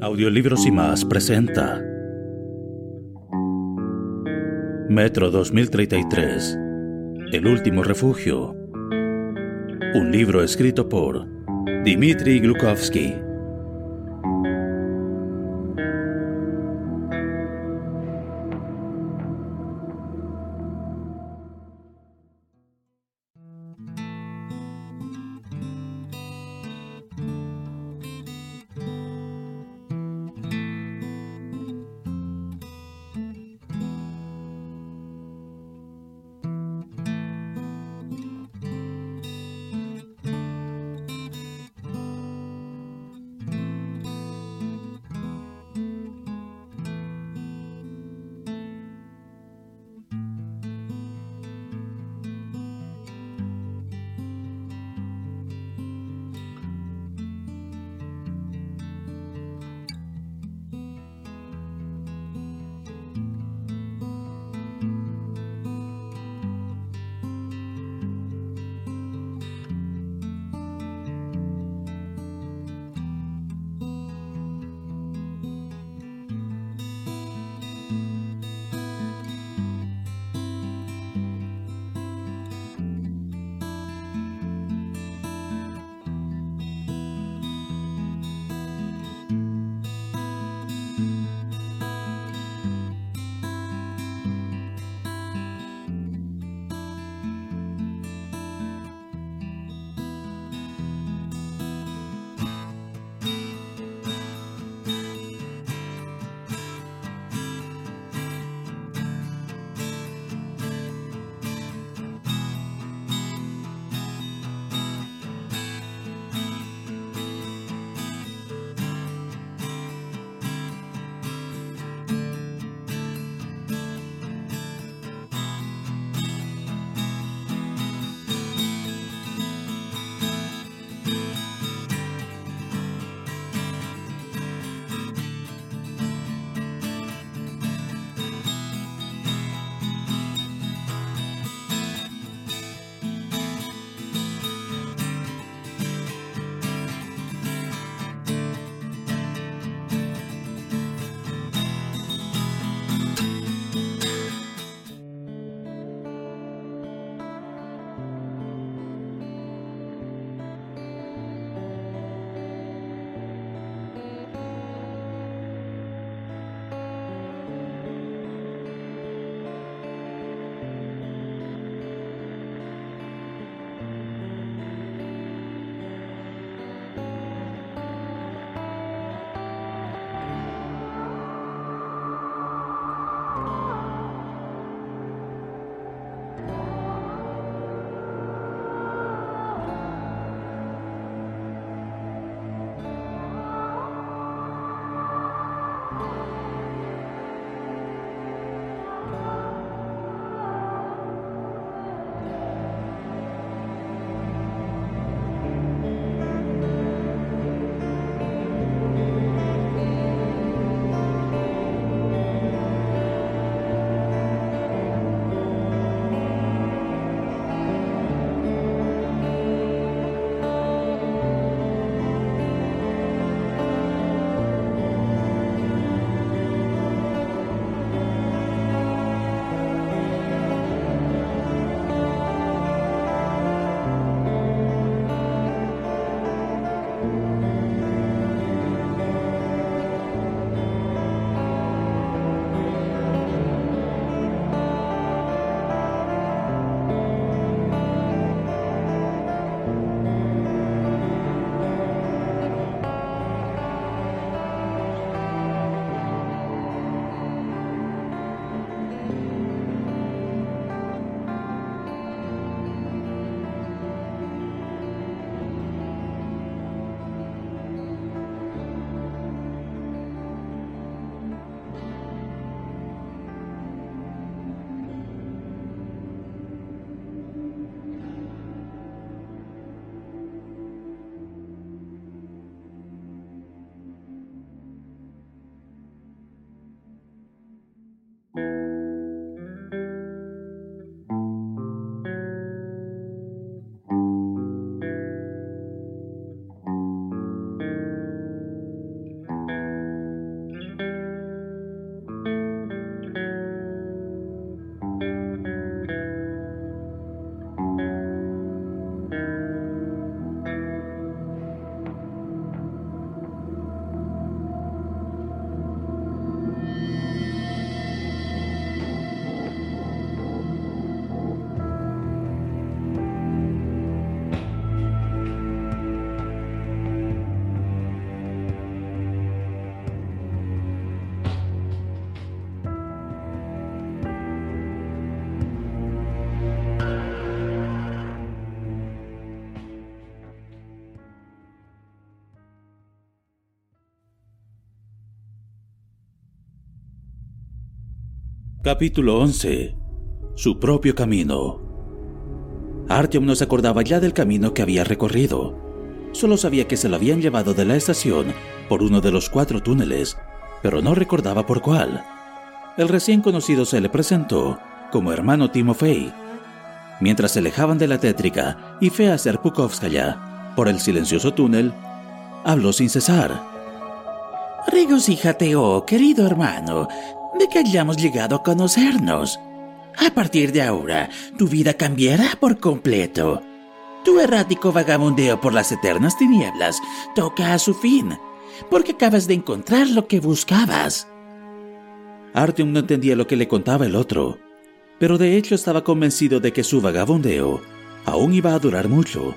Audiolibros y más presenta Metro 2033 El último refugio. Un libro escrito por Dmitry Glukovsky. Capítulo 11. Su propio camino. Artyom no se acordaba ya del camino que había recorrido. Solo sabía que se lo habían llevado de la estación por uno de los cuatro túneles, pero no recordaba por cuál. El recién conocido se le presentó como hermano Timofey. Mientras se alejaban de la tétrica y fea Serpukovskaya por el silencioso túnel, habló sin cesar. Regocíjate, oh querido hermano, de que hayamos llegado a conocernos. A partir de ahora, tu vida cambiará por completo. Tu errático vagabundeo por las eternas tinieblas toca a su fin, porque acabas de encontrar lo que buscabas. Artyom no entendía lo que le contaba el otro, pero de hecho estaba convencido de que su vagabundeo aún iba a durar mucho.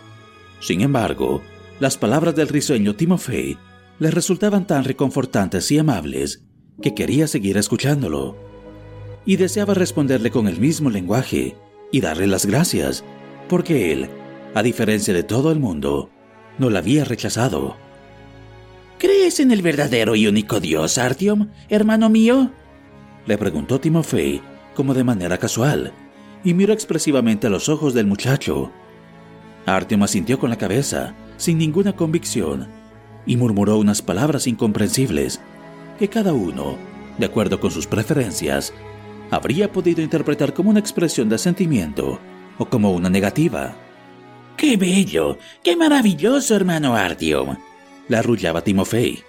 Sin embargo, las palabras del risueño Timofey le resultaban tan reconfortantes y amables que quería seguir escuchándolo. Y deseaba responderle con el mismo lenguaje y darle las gracias, porque él, a diferencia de todo el mundo, no la había rechazado. ¿Crees en el verdadero y único Dios, Artyom, hermano mío? Le preguntó Timofey, como de manera casual, y miró expresivamente a los ojos del muchacho. Artyom asintió con la cabeza, sin ninguna convicción, y murmuró unas palabras incomprensibles que cada uno, de acuerdo con sus preferencias, habría podido interpretar como una expresión de sentimiento o como una negativa. ¡Qué bello! ¡Qué maravilloso, hermano Artyom! Le arrullaba Timofey.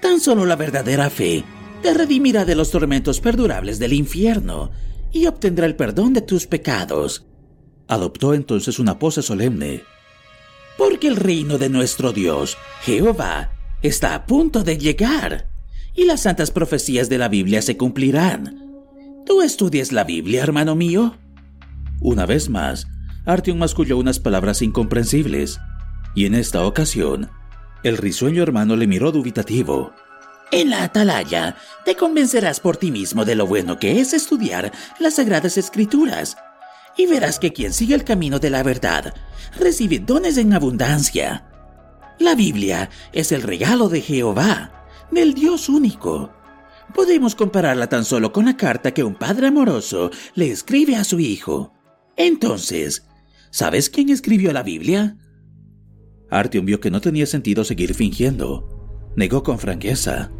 Tan solo la verdadera fe te redimirá de los tormentos perdurables del infierno y obtendrá el perdón de tus pecados. Adoptó entonces una pose solemne. Porque el reino de nuestro Dios, Jehová, está a punto de llegar y las santas profecías de la Biblia se cumplirán. ¿Tú estudias la Biblia, hermano mío? Una vez más, Artyom masculló unas palabras incomprensibles, y en esta ocasión, el risueño hermano le miró dubitativo. En la atalaya, te convencerás por ti mismo de lo bueno que es estudiar las sagradas escrituras, y verás que quien sigue el camino de la verdad recibe dones en abundancia. La Biblia es el regalo de Jehová del Dios único. Podemos compararla tan solo con la carta que un padre amoroso le escribe a su hijo. Entonces, ¿sabes quién escribió la Biblia? Artyom vio que no tenía sentido seguir fingiendo. Negó con franqueza.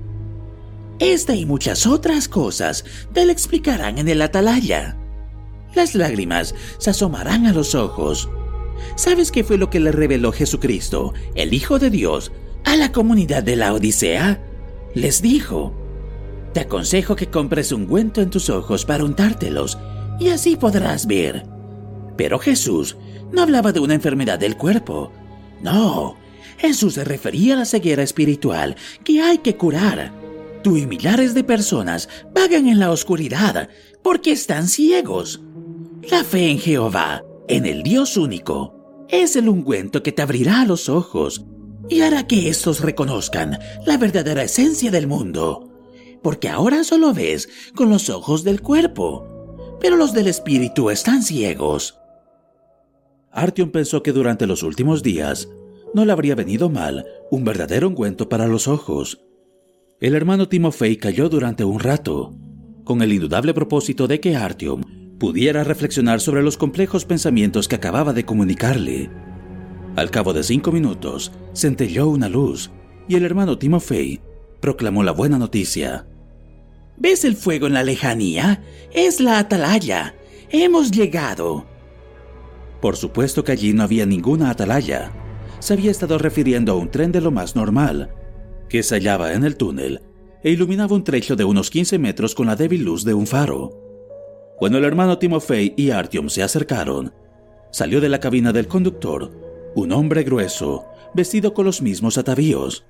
Esta y muchas otras cosas te lo explicarán en el atalaya. Las lágrimas se asomarán a los ojos. ¿Sabes qué fue lo que le reveló Jesucristo, el Hijo de Dios, a la comunidad de la Odisea? Les dijo, Te aconsejo que compres un ungüento en tus ojos para untártelos, y así podrás ver. Pero Jesús no hablaba de una enfermedad del cuerpo. No, Jesús se refería a la ceguera espiritual que hay que curar. Tú y millares de personas vagan en la oscuridad porque están ciegos. La fe en Jehová, en el Dios único, es el ungüento que te abrirá los ojos y hará que estos reconozcan la verdadera esencia del mundo. Porque ahora solo ves con los ojos del cuerpo, pero los del espíritu están ciegos. Artyom pensó que durante los últimos días no le habría venido mal un verdadero ungüento para los ojos. El hermano Timofey cayó durante un rato, con el indudable propósito de que Artyom pudiera reflexionar sobre los complejos pensamientos que acababa de comunicarle. Al cabo de cinco minutos, centelló una luz y el hermano Timofey proclamó la buena noticia. ¿Ves el fuego en la lejanía? Es la atalaya. Hemos llegado. Por supuesto que allí no había ninguna atalaya. Se había estado refiriendo a un tren de lo más normal, que se hallaba en el túnel e iluminaba un trecho de unos 15 metros con la débil luz de un faro. Cuando el hermano Timofey y Artyom se acercaron, salió de la cabina del conductor un hombre grueso, vestido con los mismos atavíos.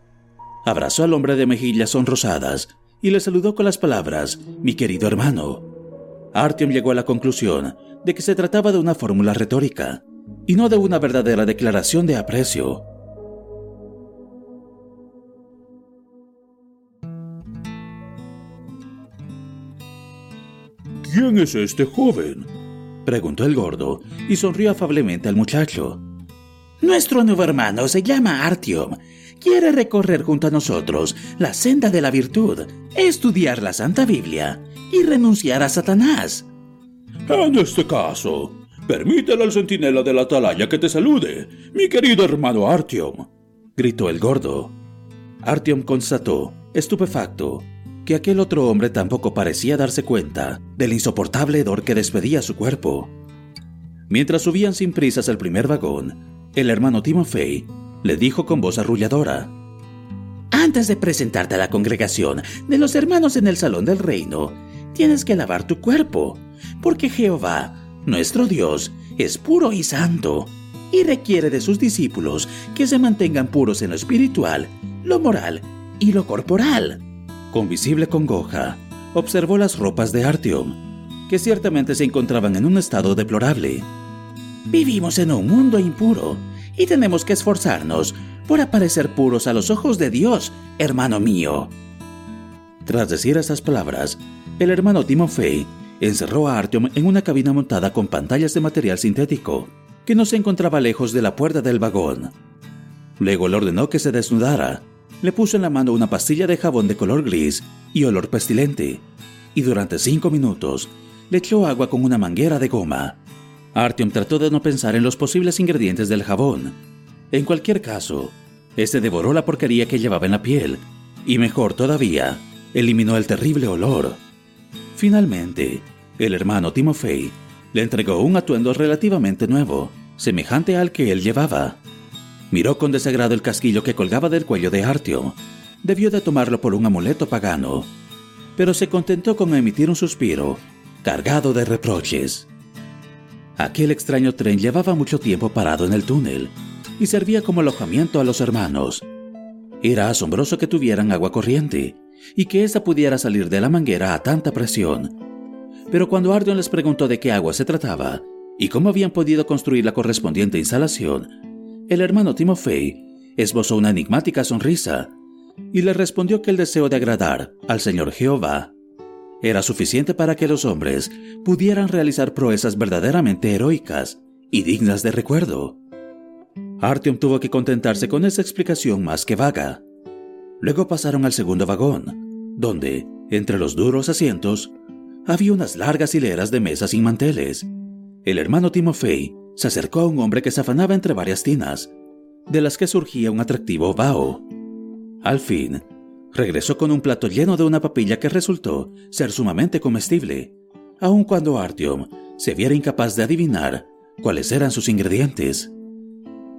Abrazó al hombre de mejillas sonrosadas y le saludó con las palabras, mi querido hermano. Artyom llegó a la conclusión de que se trataba de una fórmula retórica y no de una verdadera declaración de aprecio. ¿Quién es este joven? preguntó el gordo y sonrió afablemente al muchacho. Nuestro nuevo hermano se llama Artyom. Quiere recorrer junto a nosotros la senda de la virtud, estudiar la Santa Biblia y renunciar a Satanás. En este caso, permítele al centinela de la atalaya que te salude, mi querido hermano Artyom, gritó el gordo. Artyom constató, estupefacto, que aquel otro hombre tampoco parecía darse cuenta del insoportable hedor que despedía su cuerpo. Mientras subían sin prisas al primer vagón, el hermano Timofey le dijo con voz arrulladora: Antes de presentarte a la congregación de los hermanos en el salón del reino, tienes que lavar tu cuerpo, porque Jehová, nuestro Dios, es puro y santo, y requiere de sus discípulos que se mantengan puros en lo espiritual, lo moral y lo corporal. Con visible congoja, observó las ropas de Artyom, que ciertamente se encontraban en un estado deplorable. Vivimos en un mundo impuro y tenemos que esforzarnos por aparecer puros a los ojos de Dios, hermano mío. Tras decir estas palabras, el hermano Timofey encerró a Artyom en una cabina montada con pantallas de material sintético, que no se encontraba lejos de la puerta del vagón. Luego le ordenó que se desnudara, le puso en la mano una pastilla de jabón de color gris y olor pestilente, y durante cinco minutos le echó agua con una manguera de goma. Artyom trató de no pensar en los posibles ingredientes del jabón. En cualquier caso, este devoró la porquería que llevaba en la piel, y mejor todavía, eliminó el terrible olor. Finalmente, el hermano Timofey le entregó un atuendo relativamente nuevo, semejante al que él llevaba. Miró con desagrado el casquillo que colgaba del cuello de Artio. Debió de tomarlo por un amuleto pagano, pero se contentó con emitir un suspiro, cargado de reproches. Aquel extraño tren llevaba mucho tiempo parado en el túnel y servía como alojamiento a los hermanos. Era asombroso que tuvieran agua corriente y que ésta pudiera salir de la manguera a tanta presión. Pero cuando Ardion les preguntó de qué agua se trataba y cómo habían podido construir la correspondiente instalación, el hermano Timofey esbozó una enigmática sonrisa y le respondió que el deseo de agradar al Señor Jehová era suficiente para que los hombres pudieran realizar proezas verdaderamente heroicas y dignas de recuerdo. Artyom tuvo que contentarse con esa explicación más que vaga. Luego pasaron al segundo vagón, donde, entre los duros asientos, había unas largas hileras de mesas sin manteles. El hermano Timofey se acercó a un hombre que se afanaba entre varias tinas, de las que surgía un atractivo vaho. Al fin, regresó con un plato lleno de una papilla que resultó ser sumamente comestible, aun cuando Artyom se viera incapaz de adivinar cuáles eran sus ingredientes.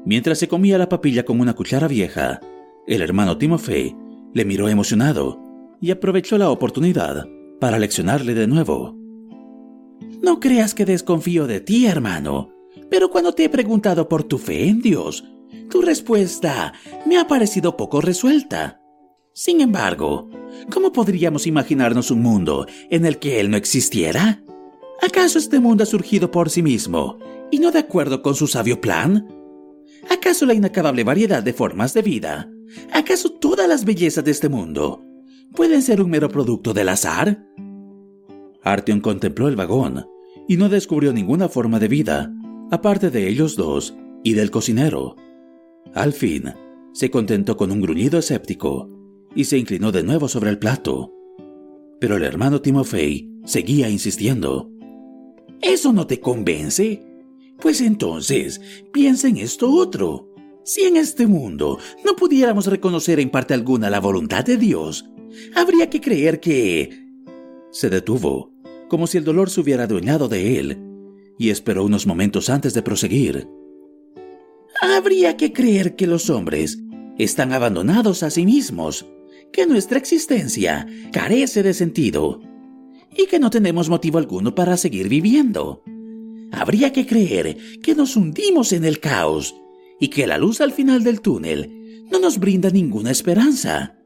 Mientras se comía la papilla con una cuchara vieja, el hermano Timofey le miró emocionado y aprovechó la oportunidad para leccionarle de nuevo. No creas que desconfío de ti, hermano, pero cuando te he preguntado por tu fe en Dios, tu respuesta me ha parecido poco resuelta. Sin embargo, ¿cómo podríamos imaginarnos un mundo en el que Él no existiera? ¿Acaso este mundo ha surgido por sí mismo y no de acuerdo con su sabio plan? ¿Acaso la inacabable variedad de formas de vida ¿Acaso todas las bellezas de este mundo pueden ser un mero producto del azar? Artyom contempló el vagón y no descubrió ninguna forma de vida, aparte de ellos dos y del cocinero. Al fin, se contentó con un gruñido escéptico y se inclinó de nuevo sobre el plato. Pero el hermano Timofey seguía insistiendo. ¿Eso no te convence? Pues entonces, piensa en esto otro. Si en este mundo no pudiéramos reconocer en parte alguna la voluntad de Dios, habría que creer que... Se detuvo, como si el dolor se hubiera adueñado de él, y esperó unos momentos antes de proseguir. Habría que creer que los hombres están abandonados a sí mismos, que nuestra existencia carece de sentido y que no tenemos motivo alguno para seguir viviendo. Habría que creer que nos hundimos en el caos y que la luz al final del túnel no nos brinda ninguna esperanza.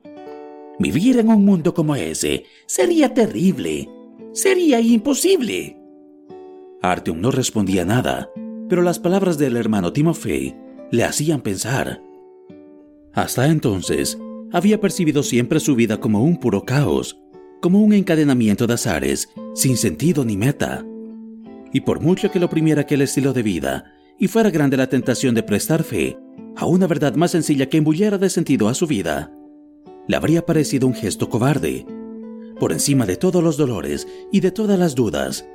Vivir en un mundo como ese sería terrible, sería imposible. Artyom no respondía nada, pero las palabras del hermano Timofey le hacían pensar. Hasta entonces, había percibido siempre su vida como un puro caos, como un encadenamiento de azares, sin sentido ni meta. Y por mucho que lo oprimiera aquel estilo de vida, y fuera grande la tentación de prestar fe a una verdad más sencilla que embulliera de sentido a su vida, le habría parecido un gesto cobarde. por encima de todos los dolores y de todas las dudas,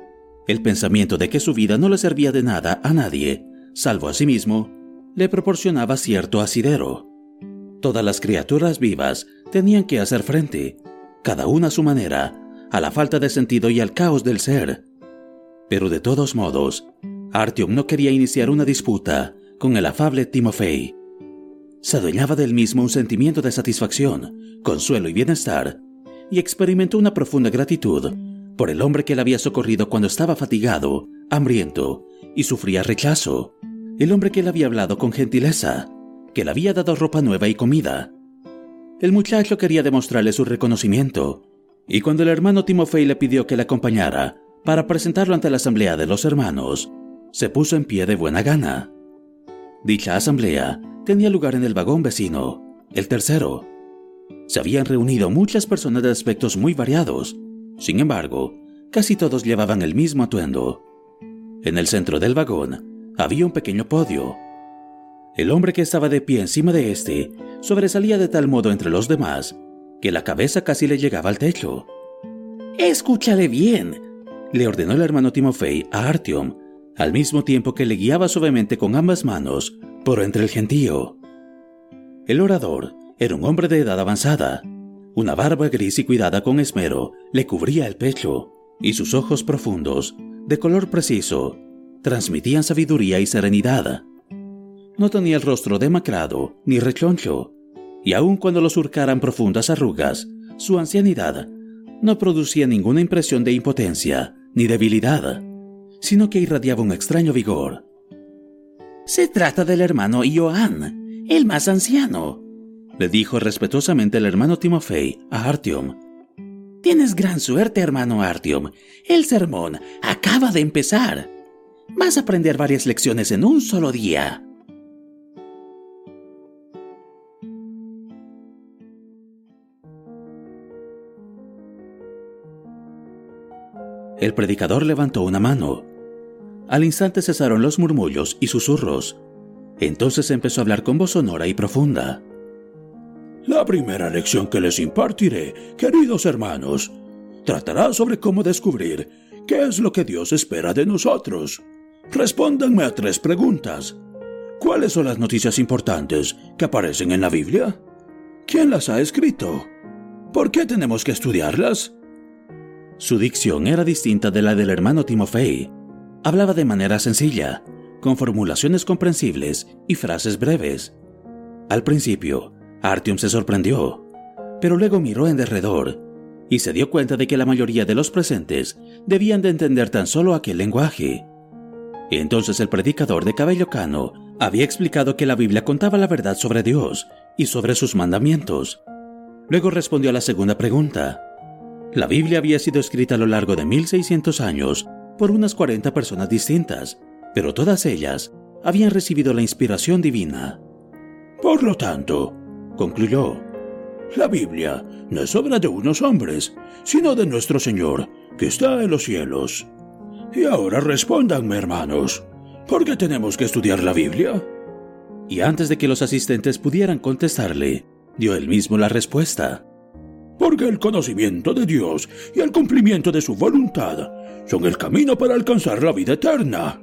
el pensamiento de que su vida no le servía de nada a nadie, salvo a sí mismo, le proporcionaba cierto asidero. Todas las criaturas vivas tenían que hacer frente, cada una a su manera, a la falta de sentido y al caos del ser. Pero de todos modos, Artyom no quería iniciar una disputa con el afable Timofey. Se adueñaba del mismo un sentimiento de satisfacción, consuelo y bienestar, y experimentó una profunda gratitud por el hombre que le había socorrido cuando estaba fatigado, hambriento y sufría rechazo, el hombre que le había hablado con gentileza, que le había dado ropa nueva y comida. El muchacho quería demostrarle su reconocimiento, y cuando el hermano Timofey le pidió que le acompañara para presentarlo ante la asamblea de los hermanos, se puso en pie de buena gana. Dicha asamblea tenía lugar en el vagón vecino, el tercero. Se habían reunido muchas personas de aspectos muy variados. Sin embargo, casi todos llevaban el mismo atuendo. En el centro del vagón había un pequeño podio. El hombre que estaba de pie encima de este sobresalía de tal modo entre los demás que la cabeza casi le llegaba al techo. Escúchale bien, le ordenó el hermano Timofey a Artyom, al mismo tiempo que le guiaba suavemente con ambas manos por entre el gentío. El orador era un hombre de edad avanzada. Una barba gris y cuidada con esmero le cubría el pecho, y sus ojos profundos, de color preciso, transmitían sabiduría y serenidad. No tenía el rostro demacrado ni rechoncho, y aun cuando lo surcaran profundas arrugas, su ancianidad no producía ninguna impresión de impotencia ni debilidad, sino que irradiaba un extraño vigor. Se trata del hermano Ioan, el más anciano, le dijo respetuosamente el hermano Timofey a Artyom. Tienes gran suerte, hermano Artyom. El sermón acaba de empezar. Vas a aprender varias lecciones en un solo día. El predicador levantó una mano. Al instante cesaron los murmullos y susurros. Entonces empezó a hablar con voz sonora y profunda. La primera lección que les impartiré, queridos hermanos, tratará sobre cómo descubrir qué es lo que Dios espera de nosotros. Respóndanme a tres preguntas. ¿Cuáles son las noticias importantes que aparecen en la Biblia? ¿Quién las ha escrito? ¿Por qué tenemos que estudiarlas? Su dicción era distinta de la del hermano Timofey. Hablaba de manera sencilla, con formulaciones comprensibles y frases breves. Al principio, Artyom se sorprendió, pero luego miró en derredor y se dio cuenta de que la mayoría de los presentes debían de entender tan solo aquel lenguaje. Entonces el predicador de cabello cano había explicado que la Biblia contaba la verdad sobre Dios y sobre sus mandamientos. Luego respondió a la segunda pregunta, la Biblia había sido escrita a lo largo de 1600 años por unas 40 personas distintas, pero todas ellas habían recibido la inspiración divina. Por lo tanto, concluyó, la Biblia no es obra de unos hombres, sino de nuestro Señor, que está en los cielos. Y ahora respóndanme, hermanos, ¿por qué tenemos que estudiar la Biblia? Y antes de que los asistentes pudieran contestarle, dio él mismo la respuesta porque el conocimiento de Dios y el cumplimiento de su voluntad son el camino para alcanzar la vida eterna.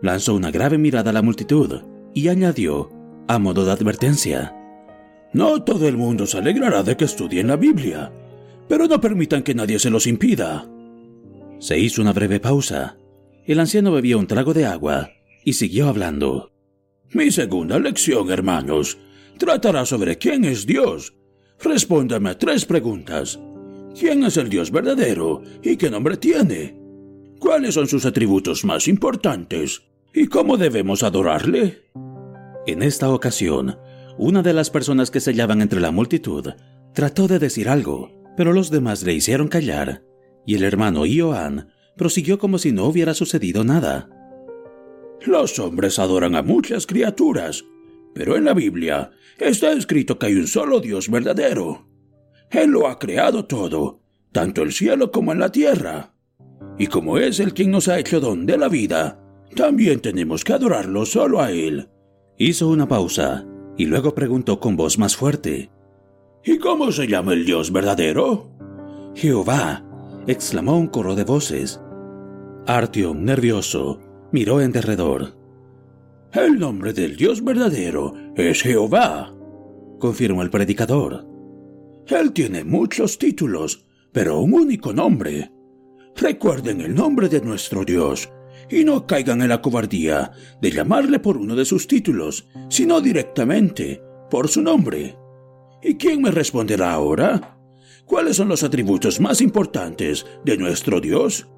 Lanzó una grave mirada a la multitud y añadió, a modo de advertencia, No todo el mundo se alegrará de que estudien la Biblia, pero no permitan que nadie se los impida. Se hizo una breve pausa. El anciano bebió un trago de agua y siguió hablando. Mi segunda lección, hermanos, tratará sobre quién es Dios Respóndame tres preguntas. ¿Quién es el Dios verdadero y qué nombre tiene? ¿Cuáles son sus atributos más importantes? ¿Y cómo debemos adorarle? En esta ocasión, una de las personas que se hallaban entre la multitud trató de decir algo, pero los demás le hicieron callar, y el hermano Ioan prosiguió como si no hubiera sucedido nada. Los hombres adoran a muchas criaturas, pero en la Biblia está escrito que hay un solo Dios verdadero. Él lo ha creado todo, tanto el cielo como en la tierra. Y como es el quien nos ha hecho don de la vida, también tenemos que adorarlo solo a Él. Hizo una pausa y luego preguntó con voz más fuerte. ¿Y cómo se llama el Dios verdadero? Jehová, exclamó un coro de voces. Artyom, nervioso, miró en derredor. El nombre del Dios verdadero es Jehová, confirmó el predicador. Él tiene muchos títulos, pero un único nombre. Recuerden el nombre de nuestro Dios y no caigan en la cobardía de llamarle por uno de sus títulos, sino directamente por su nombre. ¿Y quién me responderá ahora? ¿Cuáles son los atributos más importantes de nuestro Dios?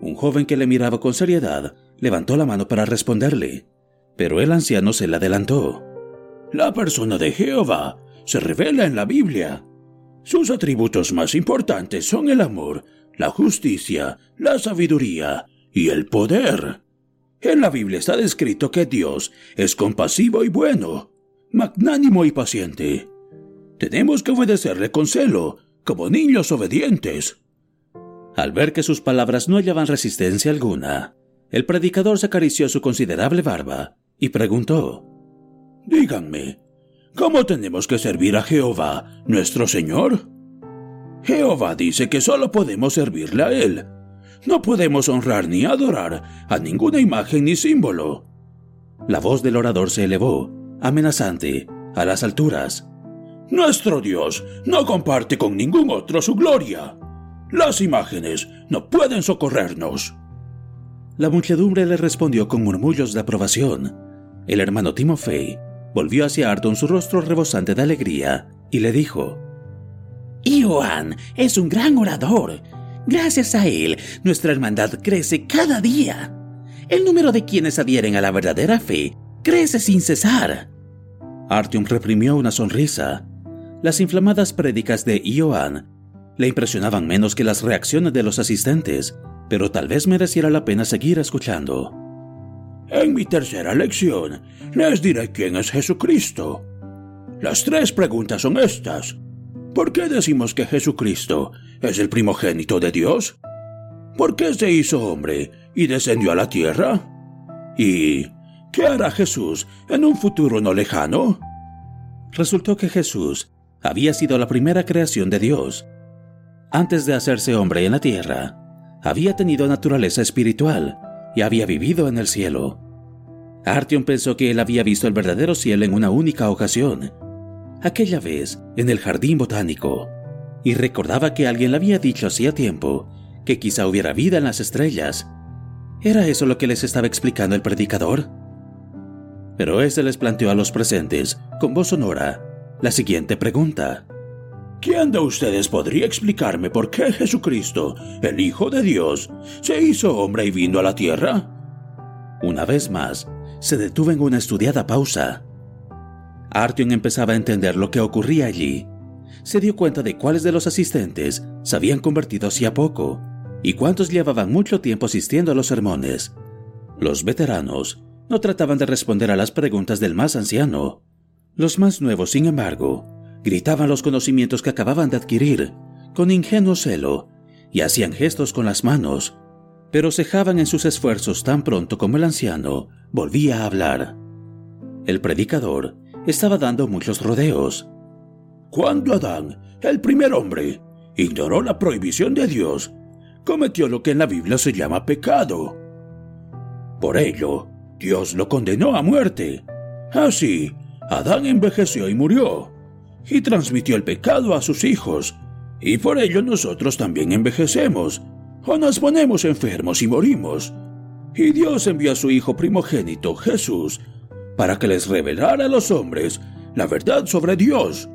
Un joven que le miraba con seriedad levantó la mano para responderle, pero el anciano se le adelantó. La persona de Jehová se revela en la Biblia. Sus atributos más importantes son el amor, la justicia, la sabiduría y el poder. En la Biblia está descrito que Dios es compasivo y bueno, magnánimo y paciente. Tenemos que obedecerle con celo, como niños obedientes. Al ver que sus palabras no hallaban resistencia alguna, el predicador se acarició su considerable barba y preguntó, Díganme, ¿cómo tenemos que servir a Jehová, nuestro Señor? Jehová dice que solo podemos servirle a Él. No podemos honrar ni adorar a ninguna imagen ni símbolo. La voz del orador se elevó, amenazante, a las alturas. Nuestro Dios no comparte con ningún otro su gloria. Las imágenes no pueden socorrernos. La muchedumbre le respondió con murmullos de aprobación. El hermano Timofey volvió hacia Arton su rostro rebosante de alegría y le dijo: Ioan es un gran orador. Gracias a él, nuestra hermandad crece cada día. El número de quienes adhieren a la verdadera fe crece sin cesar. Artyom reprimió una sonrisa. Las inflamadas prédicas de Ioan le impresionaban menos que las reacciones de los asistentes, pero tal vez mereciera la pena seguir escuchando. En mi tercera lección les diré quién es Jesucristo. Las tres preguntas son estas. ¿Por qué decimos que Jesucristo es el primogénito de Dios? ¿Por qué se hizo hombre y descendió a la tierra? ¿Y qué hará Jesús en un futuro no lejano? Resultó que Jesús había sido la primera creación de Dios. Antes de hacerse hombre en la tierra, había tenido naturaleza espiritual y había vivido en el cielo. Artyom pensó que él había visto el verdadero cielo en una única ocasión, aquella vez en el jardín botánico, y recordaba que alguien le había dicho hacía tiempo que quizá hubiera vida en las estrellas. ¿Era eso lo que les estaba explicando el predicador? Pero éste les planteó a los presentes, con voz sonora, la siguiente pregunta. ¿Quién de ustedes podría explicarme por qué Jesucristo, el Hijo de Dios, se hizo hombre y vino a la tierra? Una vez más, se detuvo en una estudiada pausa Artyom empezaba a entender lo que ocurría allí. Se dio cuenta de cuáles de los asistentes se habían convertido hacía poco y cuántos llevaban mucho tiempo asistiendo a los sermones. Los veteranos no trataban de responder a las preguntas del más anciano. Los más nuevos, sin embargo, gritaban los conocimientos que acababan de adquirir con ingenuo celo y hacían gestos con las manos, pero cejaban en sus esfuerzos tan pronto como el anciano volvía a hablar. El predicador estaba dando muchos rodeos. Cuando Adán, el primer hombre, ignoró la prohibición de Dios, cometió lo que en la Biblia se llama pecado. Por ello, Dios lo condenó a muerte. Así, Adán envejeció y murió, y transmitió el pecado a sus hijos, y por ello nosotros también envejecemos, o nos ponemos enfermos y morimos. Y Dios envió a su Hijo primogénito, Jesús, para que les revelara a los hombres la verdad sobre Dios,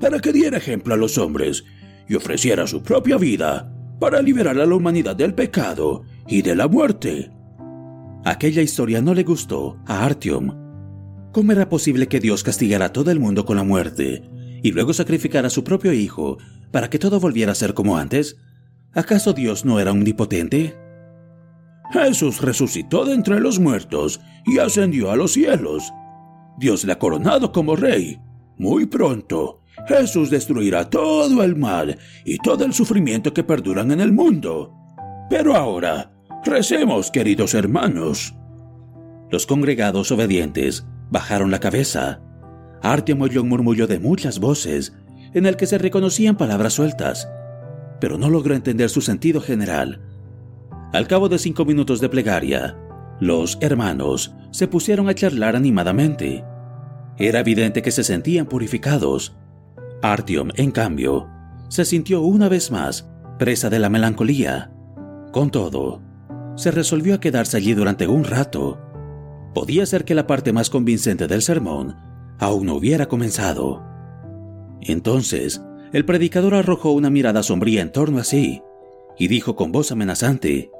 para que diera ejemplo a los hombres y ofreciera su propia vida para liberar a la humanidad del pecado y de la muerte. Aquella historia no le gustó a Artyom. ¿Cómo era posible que Dios castigara a todo el mundo con la muerte y luego sacrificara a su propio hijo para que todo volviera a ser como antes? ¿Acaso Dios no era omnipotente? Jesús resucitó de entre los muertos y ascendió a los cielos. Dios le ha coronado como rey. Muy pronto, Jesús destruirá todo el mal y todo el sufrimiento que perduran en el mundo. Pero ahora, recemos, queridos hermanos. Los congregados obedientes bajaron la cabeza. Artyom oyó un murmullo de muchas voces, en el que se reconocían palabras sueltas. pero no logró entender su sentido general. Al cabo de cinco minutos de plegaria, los hermanos se pusieron a charlar animadamente. Era evidente que se sentían purificados. Artyom, en cambio, se sintió una vez más presa de la melancolía. Con todo, se resolvió a quedarse allí durante un rato. Podía ser que la parte más convincente del sermón aún no hubiera comenzado. Entonces, el predicador arrojó una mirada sombría en torno a sí y dijo con voz amenazante,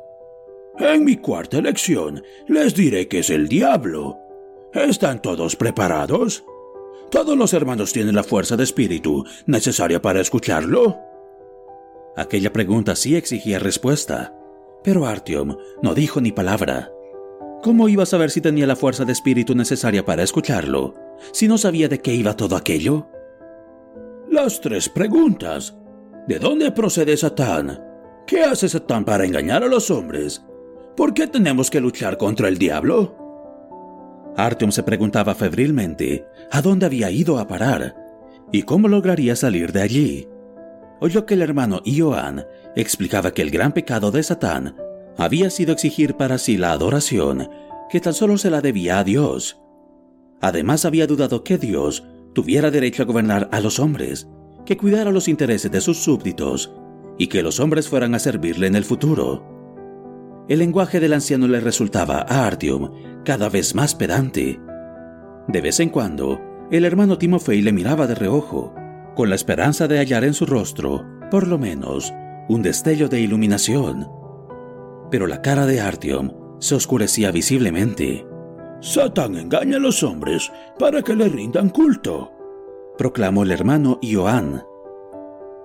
En mi cuarta lección les diré que es el diablo. ¿Están todos preparados? ¿Todos los hermanos tienen la fuerza de espíritu necesaria para escucharlo? Aquella pregunta sí exigía respuesta, pero Artyom no dijo ni palabra. ¿Cómo iba a saber si tenía la fuerza de espíritu necesaria para escucharlo, si no sabía de qué iba todo aquello? Las tres preguntas. ¿De dónde procede Satán? ¿Qué hace Satán para engañar a los hombres? ¿Por qué tenemos que luchar contra el diablo? Artyom se preguntaba febrilmente a dónde había ido a parar y cómo lograría salir de allí. Oyó que el hermano Ioan explicaba que el gran pecado de Satán había sido exigir para sí la adoración que tan solo se la debía a Dios. Además había dudado que Dios tuviera derecho a gobernar a los hombres, que cuidara los intereses de sus súbditos y que los hombres fueran a servirle en el futuro. El lenguaje del anciano le resultaba a Artyom cada vez más pedante. De vez en cuando, el hermano Timofei le miraba de reojo, con la esperanza de hallar en su rostro, por lo menos, un destello de iluminación pero la cara de Artyom se oscurecía visiblemente. Satán engaña a los hombres para que le rindan culto, proclamó el hermano Ioan.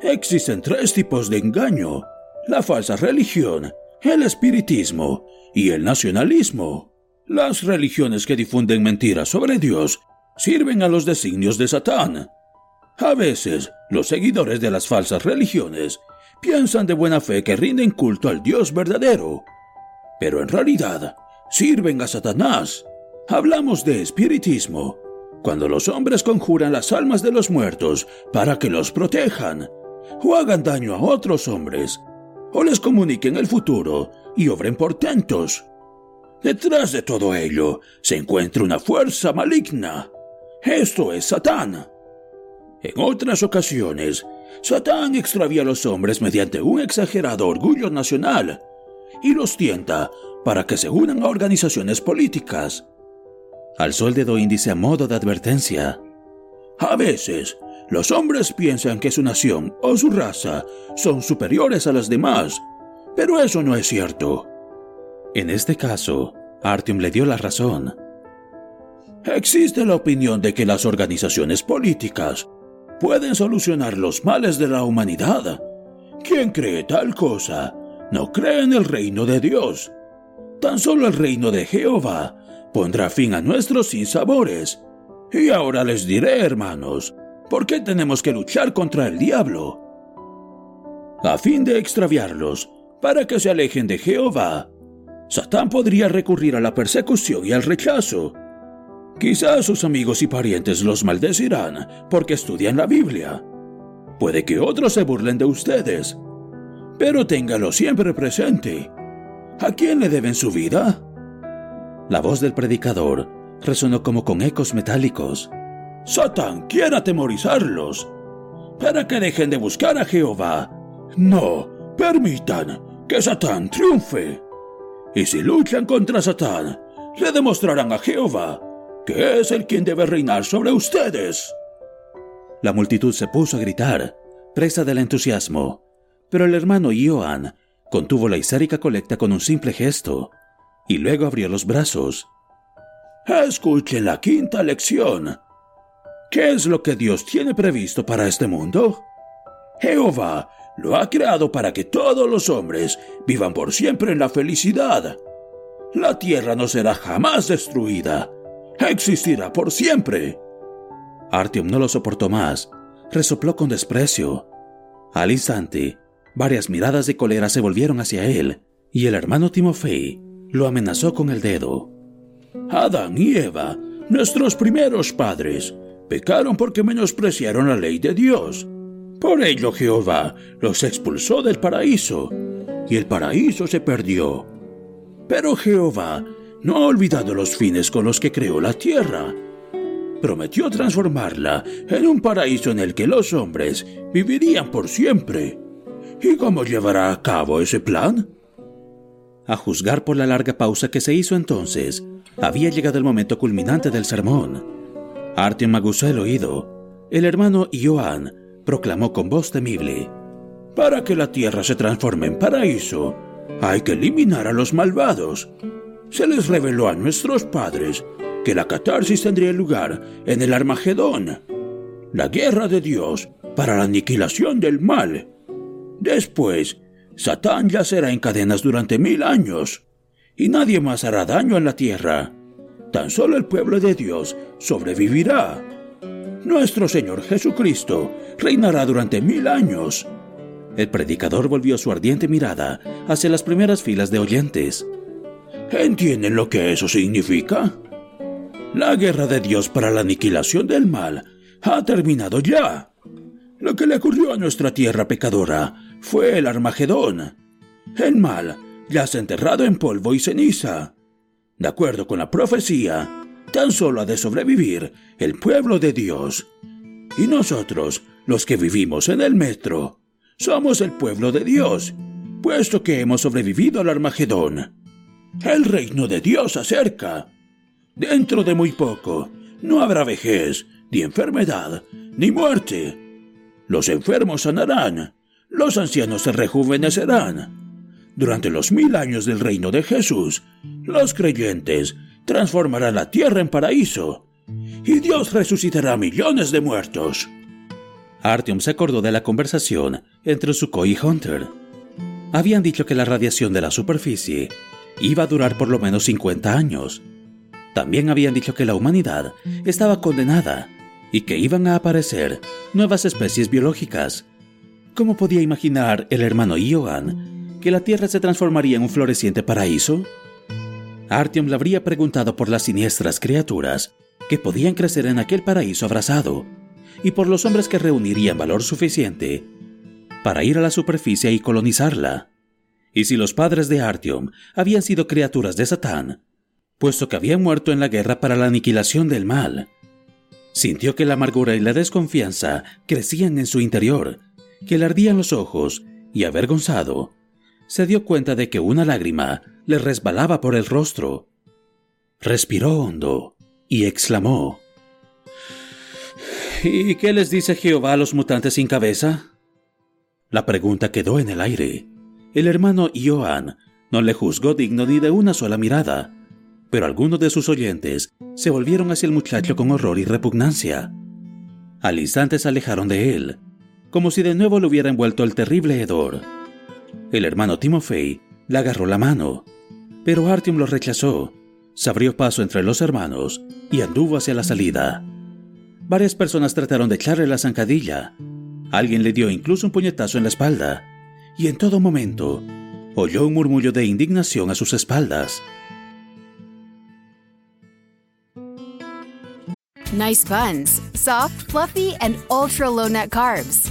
Existen tres tipos de engaño, la falsa religión, el espiritismo y el nacionalismo. Las religiones que difunden mentiras sobre Dios sirven a los designios de Satán. A veces, los seguidores de las falsas religiones piensan de buena fe que rinden culto al Dios verdadero, pero en realidad sirven a Satanás. Hablamos de espiritismo, cuando los hombres conjuran las almas de los muertos para que los protejan, o hagan daño a otros hombres, o les comuniquen el futuro y obren portentos. Detrás de todo ello se encuentra una fuerza maligna. Esto es Satán. En otras ocasiones, Satán extravía a los hombres mediante un exagerado orgullo nacional y los tienta para que se unan a organizaciones políticas. Alzó el dedo índice a modo de advertencia. A veces, los hombres piensan que su nación o su raza son superiores a las demás, pero eso no es cierto. En este caso, Artyom le dio la razón. Existe la opinión de que las organizaciones políticas pueden solucionar los males de la humanidad. Quien cree tal cosa no cree en el reino de Dios. Tan solo el reino de Jehová pondrá fin a nuestros sinsabores. Y ahora les diré, hermanos, por qué tenemos que luchar contra el diablo. A fin de extraviarlos, para que se alejen de Jehová, Satán podría recurrir a la persecución y al rechazo, Quizás sus amigos y parientes los maldecirán porque estudian la Biblia. Puede que otros se burlen de ustedes. Pero téngalo siempre presente. ¿A quién le deben su vida? La voz del predicador resonó como con ecos metálicos. Satán quiere atemorizarlos para que dejen de buscar a Jehová. No, permitan que Satán triunfe. Y si luchan contra Satán, le demostrarán a Jehová que es el quien debe reinar sobre ustedes. La multitud se puso a gritar, presa del entusiasmo, pero el hermano Ioan contuvo la hisérica colecta con un simple gesto, y luego abrió los brazos. Escuchen la quinta lección. ¿Qué es lo que Dios tiene previsto para este mundo? Jehová lo ha creado para que todos los hombres vivan por siempre en la felicidad. La tierra no será jamás destruida existirá por siempre. Artyom no lo soportó más, resopló con desprecio. Al instante, varias miradas de cólera se volvieron hacia él, y el hermano Timofei lo amenazó con el dedo. Adán y Eva, nuestros primeros padres, pecaron porque menospreciaron la ley de Dios. Por ello Jehová los expulsó del paraíso, y el paraíso se perdió. Pero Jehová no ha olvidado los fines con los que creó la tierra. Prometió transformarla en un paraíso en el que los hombres vivirían por siempre. ¿Y cómo llevará a cabo ese plan? A juzgar por la larga pausa que se hizo entonces, había llegado el momento culminante del sermón. Artyom aguzó el oído. El hermano Joan proclamó con voz temible: Para que la tierra se transforme en paraíso, hay que eliminar a los malvados. Se les reveló a nuestros padres que la catarsis tendría lugar en el Armagedón, la guerra de Dios para la aniquilación del mal. Después, Satán yacerá en cadenas durante mil años, y nadie más hará daño en la tierra. Tan solo el pueblo de Dios sobrevivirá. Nuestro Señor Jesucristo reinará durante mil años. El predicador volvió su ardiente mirada hacia las primeras filas de oyentes. ¿Entienden lo que eso significa? La guerra de Dios para la aniquilación del mal ha terminado ya. Lo que le ocurrió a nuestra tierra pecadora fue el Armagedón. El mal yace enterrado en polvo y ceniza. De acuerdo con la profecía, tan solo ha de sobrevivir el pueblo de Dios. Y nosotros, los que vivimos en el metro, somos el pueblo de Dios, puesto que hemos sobrevivido al Armagedón. El reino de Dios acerca. Dentro de muy poco, no habrá vejez, ni enfermedad, ni muerte. Los enfermos sanarán, los ancianos se rejuvenecerán. Durante los mil años del reino de Jesús, los creyentes transformarán la tierra en paraíso, y Dios resucitará millones de muertos. Artyom se acordó de la conversación entre Sukhoi y Hunter. Habían dicho que la radiación de la superficie iba a durar por lo menos 50 años. También habían dicho que la humanidad estaba condenada y que iban a aparecer nuevas especies biológicas. ¿Cómo podía imaginar el hermano Ioan que la Tierra se transformaría en un floreciente paraíso? Artyom le habría preguntado por las siniestras criaturas que podían crecer en aquel paraíso abrasado y por los hombres que reunirían valor suficiente para ir a la superficie y colonizarla. Y si los padres de Artyom habían sido criaturas de Satán, puesto que habían muerto en la guerra para la aniquilación del mal. Sintió que la amargura y la desconfianza crecían en su interior, que le ardían los ojos, y avergonzado, se dio cuenta de que una lágrima le resbalaba por el rostro. Respiró hondo y exclamó, ¿Y qué les dice Jehová a los mutantes sin cabeza? La pregunta quedó en el aire. El hermano Joan no le juzgó digno ni de una sola mirada, pero algunos de sus oyentes se volvieron hacia el muchacho con horror y repugnancia. Al instante se alejaron de él, como si de nuevo lo hubiera envuelto el terrible hedor. El hermano Timofey le agarró la mano, pero Artyom lo rechazó, se abrió paso entre los hermanos y anduvo hacia la salida. Varias personas trataron de echarle la zancadilla. Alguien le dio incluso un puñetazo en la espalda. Y en todo momento, oyó un murmullo de indignación a sus espaldas. Nice buns, soft, fluffy, and ultra low net carbs.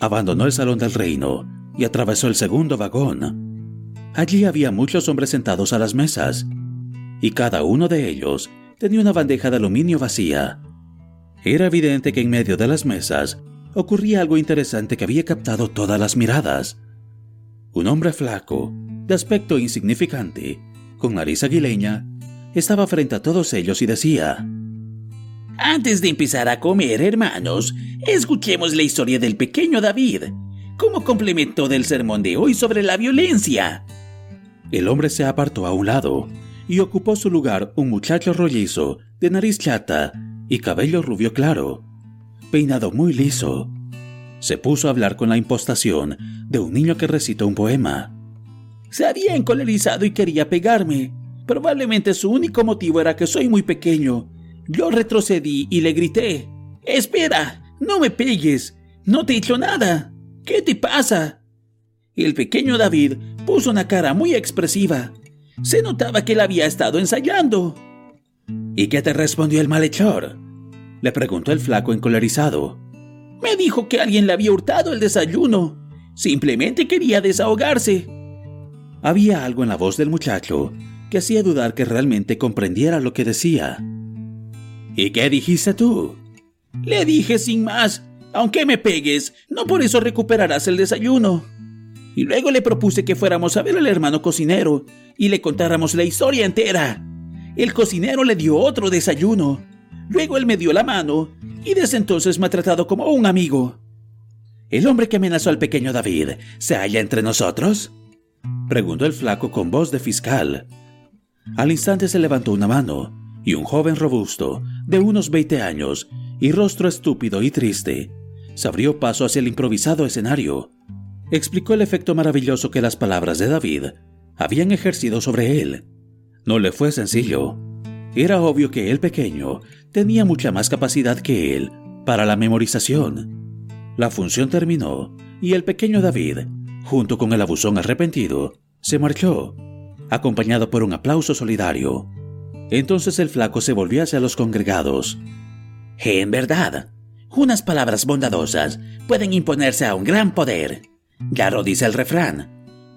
Abandonó el salón del reino y atravesó el segundo vagón. Allí había muchos hombres sentados a las mesas, y cada uno de ellos tenía una bandeja de aluminio vacía. Era evidente que en medio de las mesas ocurría algo interesante que había captado todas las miradas. Un hombre flaco, de aspecto insignificante, con nariz aguileña, estaba frente a todos ellos y decía, antes de empezar a comer, hermanos, escuchemos la historia del pequeño David, como complemento del sermón de hoy sobre la violencia. El hombre se apartó a un lado y ocupó su lugar un muchacho rollizo, de nariz chata y cabello rubio claro, peinado muy liso. Se puso a hablar con la impostación de un niño que recita un poema. Se había encolerizado y quería pegarme. Probablemente su único motivo era que soy muy pequeño yo retrocedí y le grité, Espera, no me pegues, no te he hecho nada. ¿Qué te pasa? El pequeño David puso una cara muy expresiva. Se notaba que él había estado ensayando. ¿Y qué te respondió el malhechor? Le preguntó el flaco encolerizado. Me dijo que alguien le había hurtado el desayuno. Simplemente quería desahogarse. Había algo en la voz del muchacho que hacía dudar que realmente comprendiera lo que decía. ¿Y qué dijiste tú? Le dije sin más, aunque me pegues, no por eso recuperarás el desayuno. Y luego le propuse que fuéramos a ver al hermano cocinero y le contáramos la historia entera. El cocinero le dio otro desayuno. Luego él me dio la mano y desde entonces me ha tratado como un amigo. ¿El hombre que amenazó al pequeño David se halla entre nosotros? Preguntó el flaco con voz de fiscal. Al instante se levantó una mano y un joven robusto, de unos 20 años, y rostro estúpido y triste, se abrió paso hacia el improvisado escenario. Explicó el efecto maravilloso que las palabras de David habían ejercido sobre él. No le fue sencillo. Era obvio que el pequeño tenía mucha más capacidad que él para la memorización. La función terminó y el pequeño David, junto con el abusón arrepentido, se marchó, acompañado por un aplauso solidario. Entonces el flaco se volvió hacia los congregados. En verdad, unas palabras bondadosas pueden imponerse a un gran poder. Ya dice el refrán.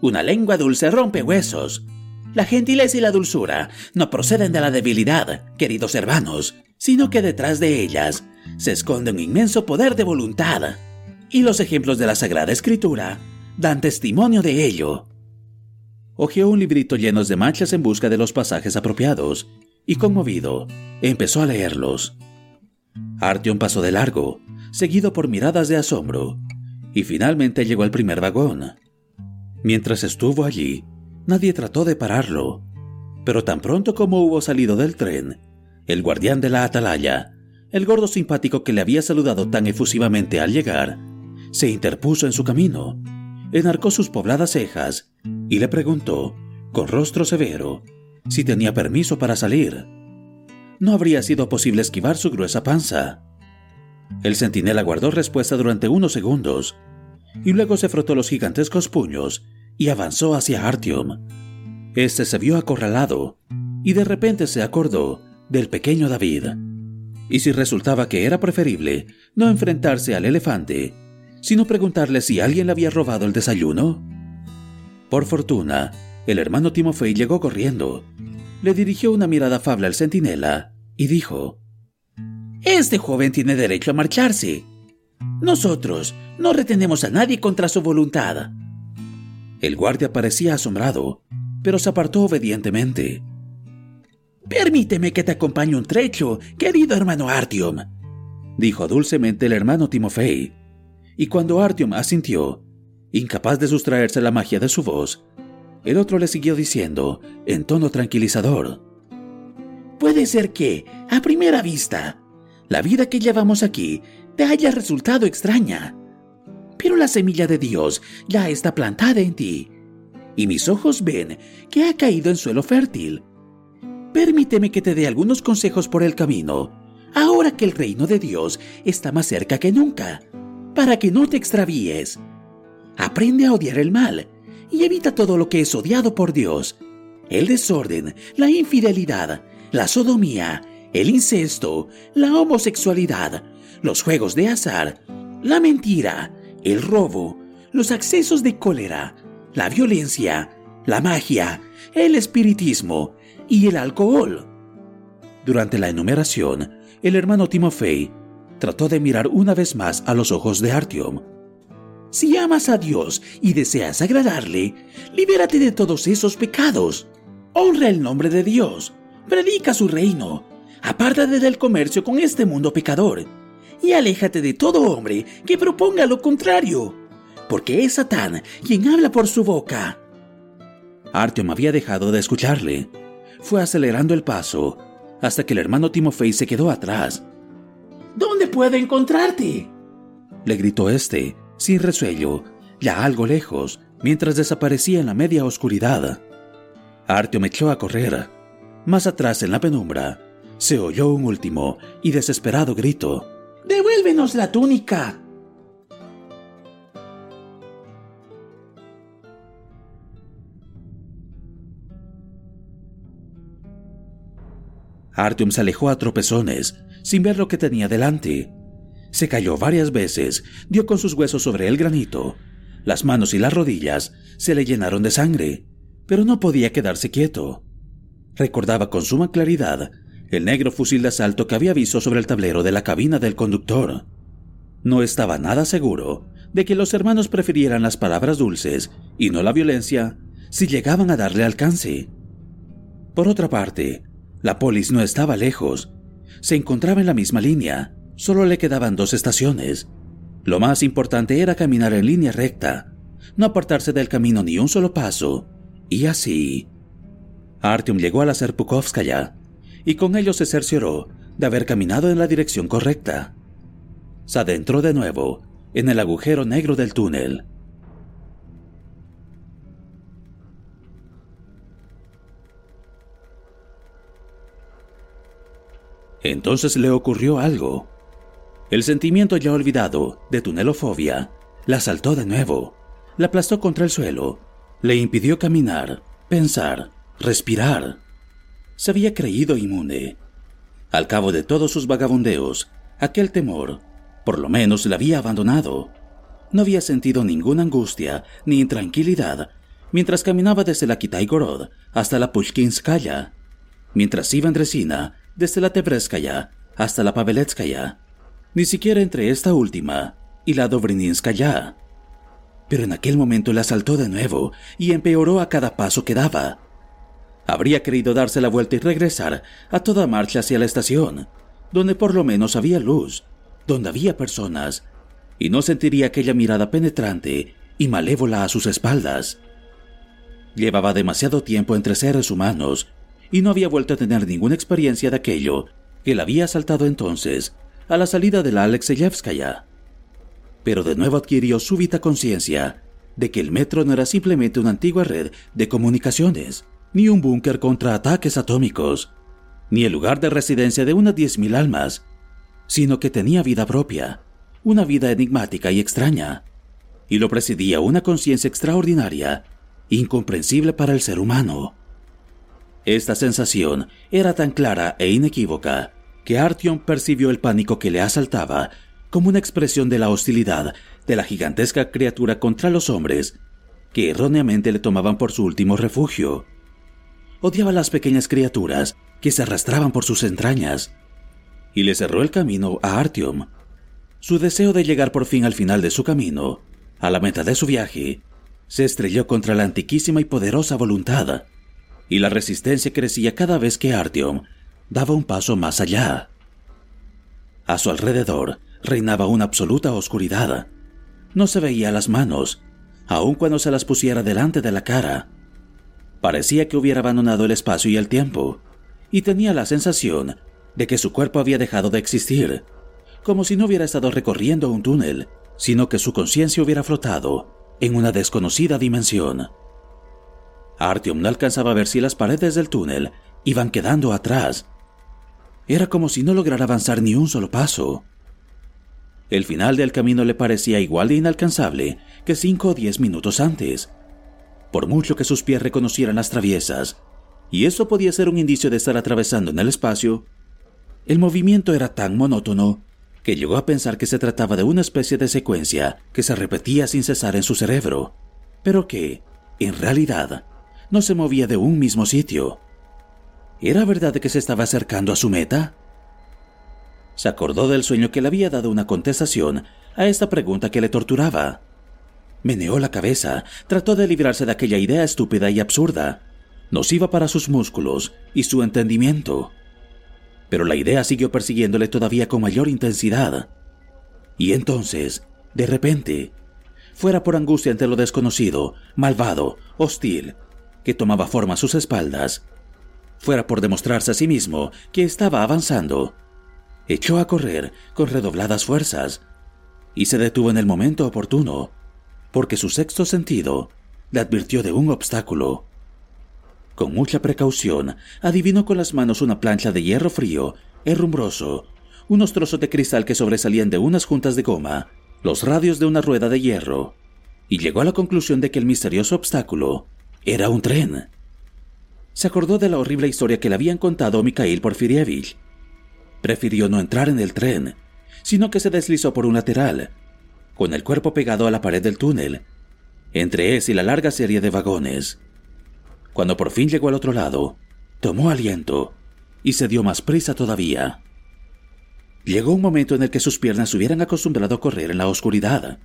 Una lengua dulce rompe huesos. La gentileza y la dulzura no proceden de la debilidad, queridos hermanos, sino que detrás de ellas se esconde un inmenso poder de voluntad. Y los ejemplos de la Sagrada Escritura dan testimonio de ello. Ojeó un librito lleno de manchas en busca de los pasajes apropiados y conmovido, empezó a leerlos. Artyom pasó de largo, seguido por miradas de asombro, y finalmente llegó al primer vagón. Mientras estuvo allí, nadie trató de pararlo, pero tan pronto como hubo salido del tren, el guardián de la atalaya, el gordo simpático que le había saludado tan efusivamente al llegar, se interpuso en su camino, enarcó sus pobladas cejas y le preguntó, con rostro severo, si tenía permiso para salir. No habría sido posible esquivar su gruesa panza. El centinela guardó respuesta durante unos segundos y luego se frotó los gigantescos puños y avanzó hacia Artyom. Este se vio acorralado y de repente se acordó del pequeño David. Y si resultaba que era preferible no enfrentarse al elefante, sino preguntarle si alguien le había robado el desayuno. Por fortuna, el hermano Timofey llegó corriendo, le dirigió una mirada afable al centinela y dijo, Este joven tiene derecho a marcharse. Nosotros no retenemos a nadie contra su voluntad. El guardia parecía asombrado, pero se apartó obedientemente. Permíteme que te acompañe un trecho, querido hermano Artyom, dijo dulcemente el hermano Timofey. Y cuando Artyom asintió, incapaz de sustraerse la magia de su voz, el otro le siguió diciendo, en tono tranquilizador, Puede ser que, a primera vista, la vida que llevamos aquí te haya resultado extraña. Pero la semilla de Dios ya está plantada en ti, y mis ojos ven que ha caído en suelo fértil. Permíteme que te dé algunos consejos por el camino, ahora que el reino de Dios está más cerca que nunca, para que no te extravíes. Aprende a odiar el mal y evita todo lo que es odiado por Dios. El desorden, la infidelidad, la sodomía, el incesto, la homosexualidad, los juegos de azar, la mentira, el robo, los accesos de cólera, la violencia, la magia, el espiritismo y el alcohol. Durante la enumeración, el hermano Timofey trató de mirar una vez más a los ojos de Artyom. Si amas a Dios y deseas agradarle, libérate de todos esos pecados. Honra el nombre de Dios, predica su reino, apártate del comercio con este mundo pecador y aléjate de todo hombre que proponga lo contrario, porque es Satán quien habla por su boca. Artyom había dejado de escucharle. Fue acelerando el paso hasta que el hermano Timofey se quedó atrás. ¿Dónde puedo encontrarte? le gritó este, sin resuello, ya algo lejos, mientras desaparecía en la media oscuridad. Artyom echó a correr. Más atrás en la penumbra, se oyó un último y desesperado grito. ¡Devuélvenos la túnica! Artyom se alejó a tropezones, sin ver lo que tenía delante. Se cayó varias veces, dio con sus huesos sobre el granito. Las manos y las rodillas se le llenaron de sangre, pero no podía quedarse quieto. Recordaba con suma claridad el negro fusil de asalto que había visto sobre el tablero de la cabina del conductor. No estaba nada seguro de que los hermanos prefirieran las palabras dulces y no la violencia si llegaban a darle alcance. Por otra parte, la polis no estaba lejos, se encontraba en la misma línea, solo le quedaban dos estaciones. Lo más importante era caminar en línea recta, no apartarse del camino ni un solo paso, y así. Artyom llegó a la Serpukovskaya y con ello se cercioró de haber caminado en la dirección correcta. Se adentró de nuevo en el agujero negro del túnel. Entonces le ocurrió algo. El sentimiento ya olvidado de tunelofobia la asaltó de nuevo, la aplastó contra el suelo, le impidió caminar, pensar, respirar se había creído inmune. Al cabo de todos sus vagabundeos, aquel temor, por lo menos, le había abandonado. No había sentido ninguna angustia ni intranquilidad mientras caminaba desde la Kitaigorod hasta la Pushkinskaya, mientras iba en Dresina desde la Tebreskaya hasta la Paveletskaya, ni siquiera entre esta última y la Dobrininskaya. Pero en aquel momento le asaltó de nuevo y empeoró a cada paso que daba. Habría querido darse la vuelta y regresar a toda marcha hacia la estación, donde por lo menos había luz, donde había personas, y no sentiría aquella mirada penetrante y malévola a sus espaldas. Llevaba demasiado tiempo entre seres humanos y no había vuelto a tener ninguna experiencia de aquello que le había saltado entonces a la salida de la Alexeyevskaya. Pero de nuevo adquirió súbita conciencia de que el metro no era simplemente una antigua red de comunicaciones, ni un búnker contra ataques atómicos, ni el lugar de residencia de unas 10.000 almas, sino que tenía vida propia, una vida enigmática y extraña, y lo presidía una conciencia extraordinaria, incomprensible para el ser humano. Esta sensación era tan clara e inequívoca que Artyom percibió el pánico que le asaltaba como una expresión de la hostilidad de la gigantesca criatura contra los hombres, que erróneamente le tomaban por su último refugio odiaba las pequeñas criaturas que se arrastraban por sus entrañas, y le cerró el camino a Artyom. Su deseo de llegar por fin al final de su camino, a la meta de su viaje, se estrelló contra la antiquísima y poderosa voluntad, y la resistencia crecía cada vez que Artyom daba un paso más allá. A su alrededor reinaba una absoluta oscuridad. No se veía las manos, aun cuando se las pusiera delante de la cara. Parecía que hubiera abandonado el espacio y el tiempo, y tenía la sensación de que su cuerpo había dejado de existir, como si no hubiera estado recorriendo un túnel, sino que su conciencia hubiera flotado en una desconocida dimensión. Artyom no alcanzaba a ver si las paredes del túnel iban quedando atrás. Era como si no lograra avanzar ni un solo paso. El final del camino le parecía igual de inalcanzable que cinco o diez minutos antes, por mucho que sus pies reconocieran las traviesas, y eso podía ser un indicio de estar atravesando en el espacio, el movimiento era tan monótono que llegó a pensar que se trataba de una especie de secuencia que se repetía sin cesar en su cerebro, pero que, en realidad, no se movía de un mismo sitio. ¿Era verdad que se estaba acercando a su meta? Se acordó del sueño que le había dado una contestación a esta pregunta que le torturaba. Meneó la cabeza, trató de librarse de aquella idea estúpida y absurda, nociva para sus músculos y su entendimiento. Pero la idea siguió persiguiéndole todavía con mayor intensidad. Y entonces, de repente, fuera por angustia ante lo desconocido, malvado, hostil, que tomaba forma a sus espaldas, fuera por demostrarse a sí mismo que estaba avanzando, echó a correr con redobladas fuerzas y se detuvo en el momento oportuno, porque su sexto sentido le advirtió de un obstáculo. Con mucha precaución, adivinó con las manos una plancha de hierro frío, herrumbroso, unos trozos de cristal que sobresalían de unas juntas de goma, los radios de una rueda de hierro, y llegó a la conclusión de que el misterioso obstáculo era un tren. Se acordó de la horrible historia que le habían contado Mikhail Porfirievich. Prefirió no entrar en el tren, sino que se deslizó por un lateral, con el cuerpo pegado a la pared del túnel, entre ese y la larga serie de vagones. Cuando por fin llegó al otro lado, tomó aliento y se dio más prisa todavía. Llegó un momento en el que sus piernas se hubieran acostumbrado a correr en la oscuridad.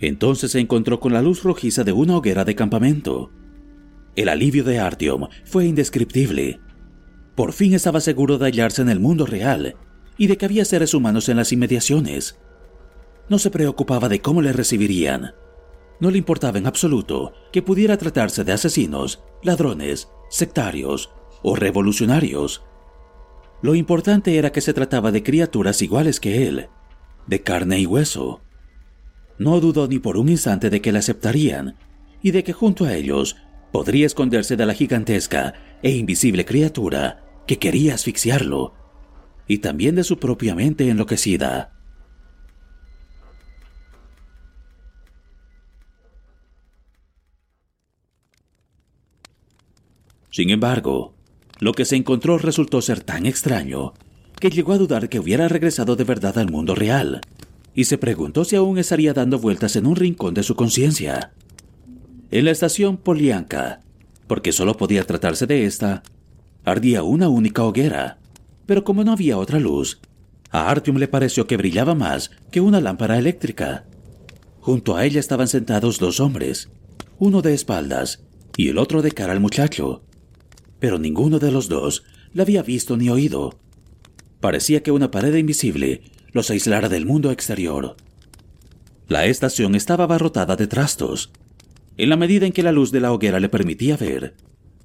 Entonces se encontró con la luz rojiza de una hoguera de campamento. El alivio de Artyom fue indescriptible. Por fin estaba seguro de hallarse en el mundo real y de que había seres humanos en las inmediaciones. No se preocupaba de cómo le recibirían. No le importaba en absoluto que pudiera tratarse de asesinos, ladrones, sectarios o revolucionarios. Lo importante era que se trataba de criaturas iguales que él, de carne y hueso. No dudó ni por un instante de que la aceptarían y de que junto a ellos podría esconderse de la gigantesca e invisible criatura que quería asfixiarlo, y también de su propia mente enloquecida. Sin embargo, lo que se encontró resultó ser tan extraño que llegó a dudar que hubiera regresado de verdad al mundo real, y se preguntó si aún estaría dando vueltas en un rincón de su conciencia. En la estación Polianka, porque solo podía tratarse de esta, ardía una única hoguera, pero como no había otra luz, a Artyom le pareció que brillaba más que una lámpara eléctrica. Junto a ella estaban sentados dos hombres, uno de espaldas y el otro de cara al muchacho, pero ninguno de los dos la había visto ni oído. Parecía que una pared invisible los aislara del mundo exterior. La estación estaba abarrotada de trastos. En la medida en que la luz de la hoguera le permitía ver,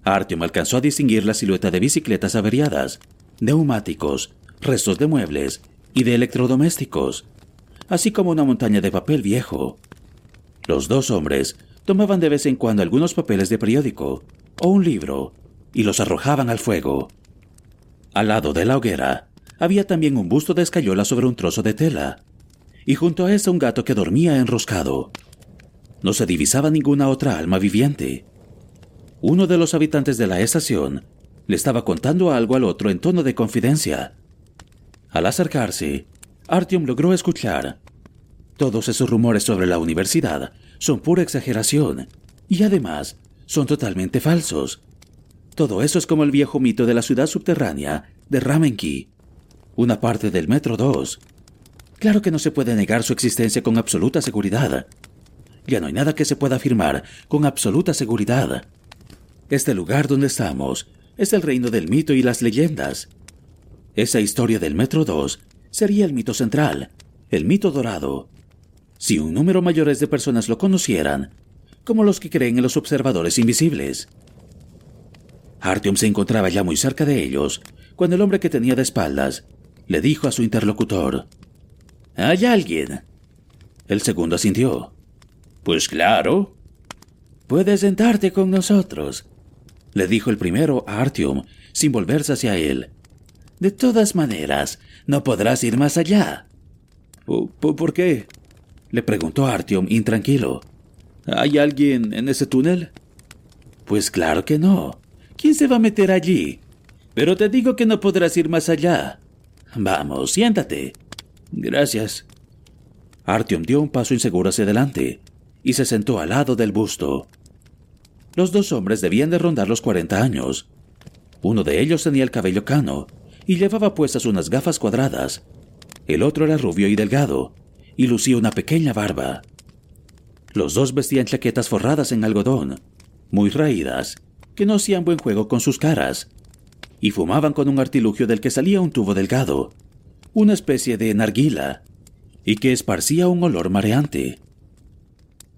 Artyom alcanzó a distinguir la silueta de bicicletas averiadas, neumáticos, restos de muebles y de electrodomésticos, así como una montaña de papel viejo. Los dos hombres tomaban de vez en cuando algunos papeles de periódico o un libro y los arrojaban al fuego. Al lado de la hoguera había también un busto de escayola sobre un trozo de tela, y junto a ese un gato que dormía enroscado. No se divisaba ninguna otra alma viviente. Uno de los habitantes de la estación le estaba contando algo al otro en tono de confidencia. Al acercarse, Artyom logró escuchar. Todos esos rumores sobre la universidad son pura exageración y además son totalmente falsos. Todo eso es como el viejo mito de la ciudad subterránea de Ramenki, una parte del Metro 2. Claro que no se puede negar su existencia con absoluta seguridad. Ya no hay nada que se pueda afirmar con absoluta seguridad. Este lugar donde estamos es el reino del mito y las leyendas. Esa historia del Metro 2 sería el mito central, el mito dorado. Si un número mayor de personas lo conocieran, como los que creen en los observadores invisibles. Artyom se encontraba ya muy cerca de ellos cuando el hombre que tenía de espaldas le dijo a su interlocutor, ¿Hay alguien? El segundo asintió. Pues claro. Puedes sentarte con nosotros, le dijo el primero a Artyom, sin volverse hacia él. De todas maneras, no podrás ir más allá. ¿Por qué? le preguntó Artyom intranquilo. ¿Hay alguien en ese túnel? Pues claro que no. ¿Quién se va a meter allí? Pero te digo que no podrás ir más allá. Vamos, siéntate. Gracias. Artyom dio un paso inseguro hacia adelante y se sentó al lado del busto. Los dos hombres debían de rondar los 40 años. Uno de ellos tenía el cabello cano y llevaba puestas unas gafas cuadradas. El otro era rubio y delgado y lucía una pequeña barba. Los dos vestían chaquetas forradas en algodón, muy raídas, que no hacían buen juego con sus caras, y fumaban con un artilugio del que salía un tubo delgado, una especie de narguila, y que esparcía un olor mareante.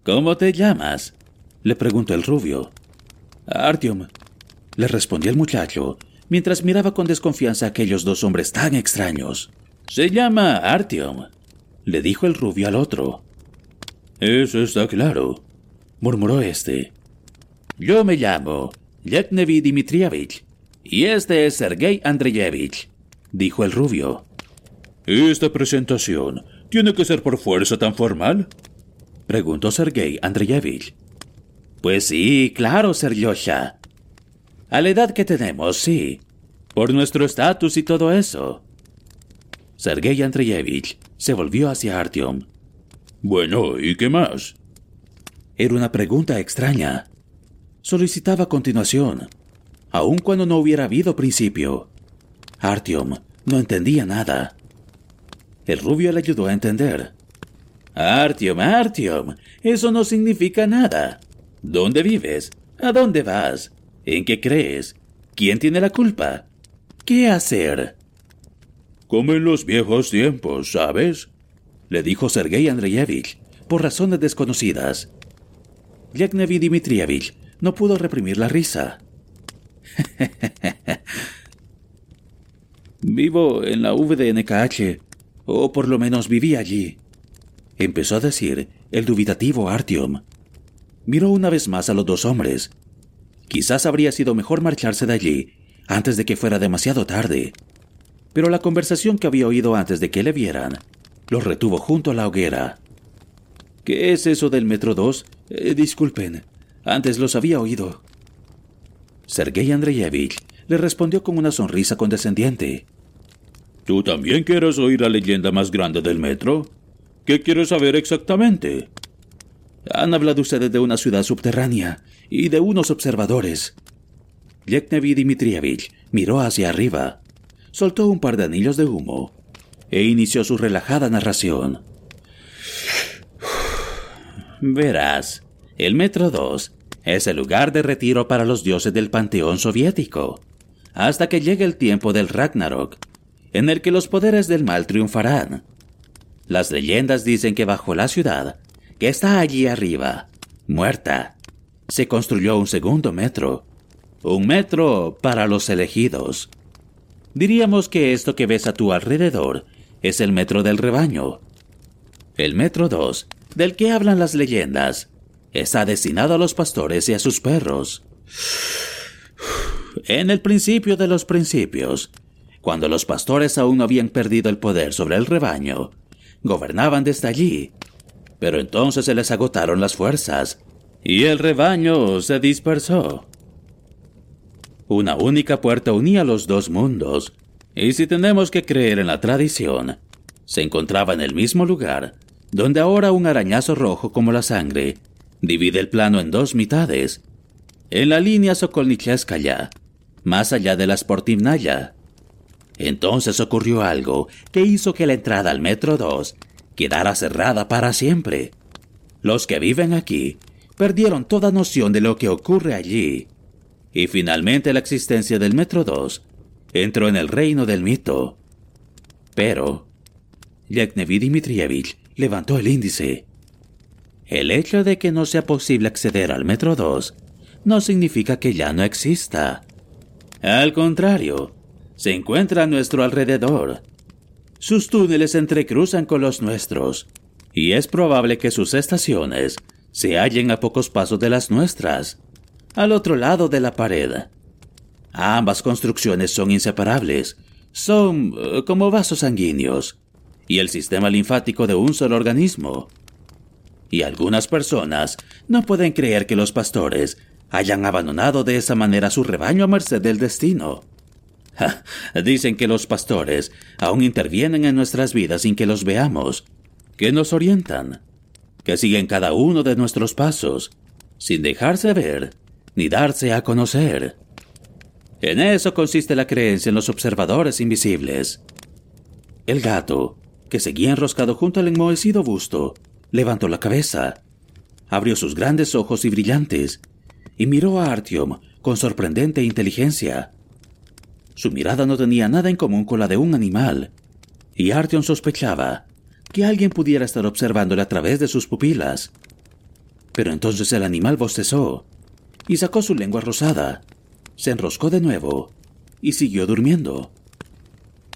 ¿Cómo te llamas? le preguntó el rubio. Artyom, le respondió el muchacho, mientras miraba con desconfianza a aquellos dos hombres tan extraños. Se llama Artyom, le dijo el rubio al otro. Eso está claro, murmuró este. Yo me llamo Yeknevi Dmitrievich, y este es Sergei Andreyevich, dijo el rubio. ¿Esta presentación tiene que ser por fuerza tan formal? Preguntó Sergei Andreyevich. Pues sí, claro, Seryosha. A la edad que tenemos, sí. Por nuestro estatus y todo eso. Sergei Andreyevich se volvió hacia Artyom. Bueno, ¿y qué más? Era una pregunta extraña. Solicitaba continuación, aun cuando no hubiera habido principio. Artyom no entendía nada. El rubio le ayudó a entender. Artyom, Artyom, eso no significa nada. ¿Dónde vives? ¿A dónde vas? ¿En qué crees? ¿Quién tiene la culpa? ¿Qué hacer? Como en los viejos tiempos, ¿sabes? Le dijo Sergei Andreyevich, por razones desconocidas. Yeknevi Dmitrievich no pudo reprimir la risa. Vivo en la VDNKH, o por lo menos viví allí. Empezó a decir el dubitativo Artyom. Miró una vez más a los dos hombres. Quizás habría sido mejor marcharse de allí antes de que fuera demasiado tarde. Pero la conversación que había oído antes de que le vieran los retuvo junto a la hoguera. ¿Qué es eso del Metro 2? Eh, disculpen, antes los había oído. Sergei Andreyevich le respondió con una sonrisa condescendiente. ¿Tú también quieres oír la leyenda más grande del metro? ¿Qué quieres saber exactamente? Han hablado ustedes de una ciudad subterránea y de unos observadores. Yeknevi Dmitrievich miró hacia arriba, soltó un par de anillos de humo e inició su relajada narración. Verás, el Metro 2 es el lugar de retiro para los dioses del panteón soviético, hasta que llegue el tiempo del Ragnarok, en el que los poderes del mal triunfarán. Las leyendas dicen que bajo la ciudad, que está allí arriba, muerta, se construyó un segundo metro, un metro para los elegidos. Diríamos que esto que ves a tu alrededor es el metro del rebaño. El metro 2, del que hablan las leyendas, está destinado a los pastores y a sus perros. En el principio de los principios, cuando los pastores aún no habían perdido el poder sobre el rebaño, gobernaban desde allí, pero entonces se les agotaron las fuerzas y el rebaño se dispersó. Una única puerta unía los dos mundos, y si tenemos que creer en la tradición, se encontraba en el mismo lugar, donde ahora un arañazo rojo como la sangre divide el plano en dos mitades, en la línea Sokolnicheskaya, más allá de la Sportivnaya. Entonces ocurrió algo que hizo que la entrada al Metro 2 quedara cerrada para siempre. Los que viven aquí perdieron toda noción de lo que ocurre allí. Y finalmente la existencia del Metro 2 entró en el reino del mito. Pero, Yeknevi Dmitrievich levantó el índice. El hecho de que no sea posible acceder al Metro 2 no significa que ya no exista. Al contrario, se encuentra a nuestro alrededor. Sus túneles entrecruzan con los nuestros, y es probable que sus estaciones se hallen a pocos pasos de las nuestras, al otro lado de la pared. Ambas construcciones son inseparables, son eh, como vasos sanguíneos, y el sistema linfático de un solo organismo. Y algunas personas no pueden creer que los pastores hayan abandonado de esa manera su rebaño a merced del destino. dicen que los pastores aún intervienen en nuestras vidas sin que los veamos, que nos orientan, que siguen cada uno de nuestros pasos, sin dejarse ver ni darse a conocer. En eso consiste la creencia en los observadores invisibles. El gato, que seguía enroscado junto al enmohecido busto, levantó la cabeza, abrió sus grandes ojos y brillantes, y miró a Artyom con sorprendente inteligencia. Su mirada no tenía nada en común con la de un animal, y Artyom sospechaba que alguien pudiera estar observándole a través de sus pupilas. Pero entonces el animal bostezó y sacó su lengua rosada, se enroscó de nuevo y siguió durmiendo.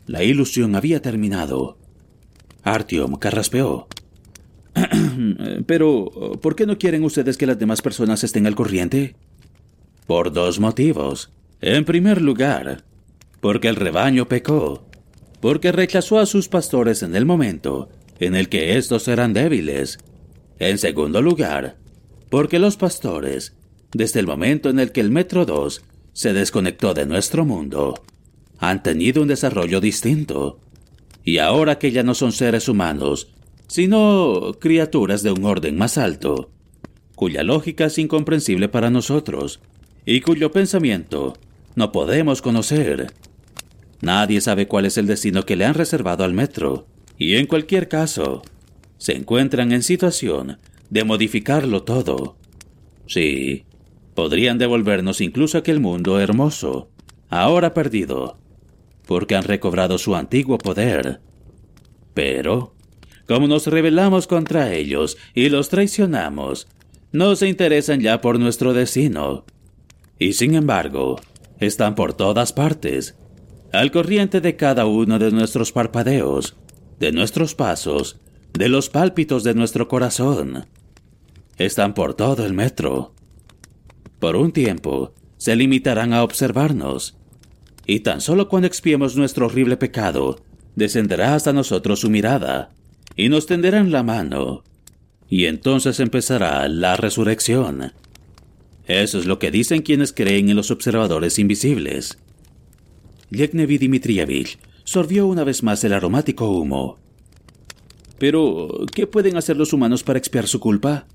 La ilusión había terminado. Artyom carraspeó. Pero, ¿por qué no quieren ustedes que las demás personas estén al corriente? Por dos motivos. En primer lugar, porque el rebaño pecó, porque rechazó a sus pastores en el momento en el que éstos eran débiles. En segundo lugar, porque los pastores, desde el momento en el que el Metro 2 se desconectó de nuestro mundo, han tenido un desarrollo distinto. Y ahora que ya no son seres humanos, sino criaturas de un orden más alto, cuya lógica es incomprensible para nosotros, y cuyo pensamiento no podemos conocer, Nadie sabe cuál es el destino que le han reservado al metro, y en cualquier caso, se encuentran en situación de modificarlo todo. Sí, podrían devolvernos incluso aquel mundo hermoso, ahora perdido, porque han recobrado su antiguo poder. Pero, como nos rebelamos contra ellos y los traicionamos, no se interesan ya por nuestro destino. Y sin embargo, están por todas partes, al corriente de cada uno de nuestros parpadeos, de nuestros pasos, de los pálpitos de nuestro corazón. Están por todo el metro. Por un tiempo, se limitarán a observarnos, y tan solo cuando expiemos nuestro horrible pecado, descenderá hasta nosotros su mirada, y nos tenderán la mano, y entonces empezará la resurrección. Eso es lo que dicen quienes creen en los observadores invisibles. Yeknevi Dmitrievich sorbió una vez más el aromático humo. Pero, ¿qué pueden hacer los humanos para expiar su culpa?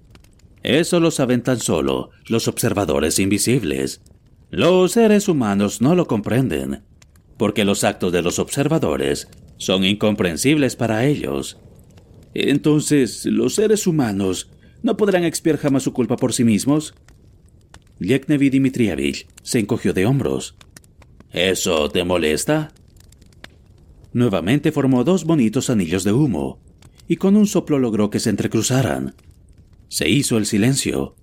Eso lo saben tan solo los observadores invisibles. Los seres humanos no lo comprenden, porque los actos de los observadores son incomprensibles para ellos. Entonces, ¿los seres humanos no podrán expiar jamás su culpa por sí mismos? Yeknevi Dmitrievich se encogió de hombros. ¿Eso te molesta? Nuevamente formó dos bonitos anillos de humo, y con un soplo logró que se entrecruzaran. Se hizo el silencio.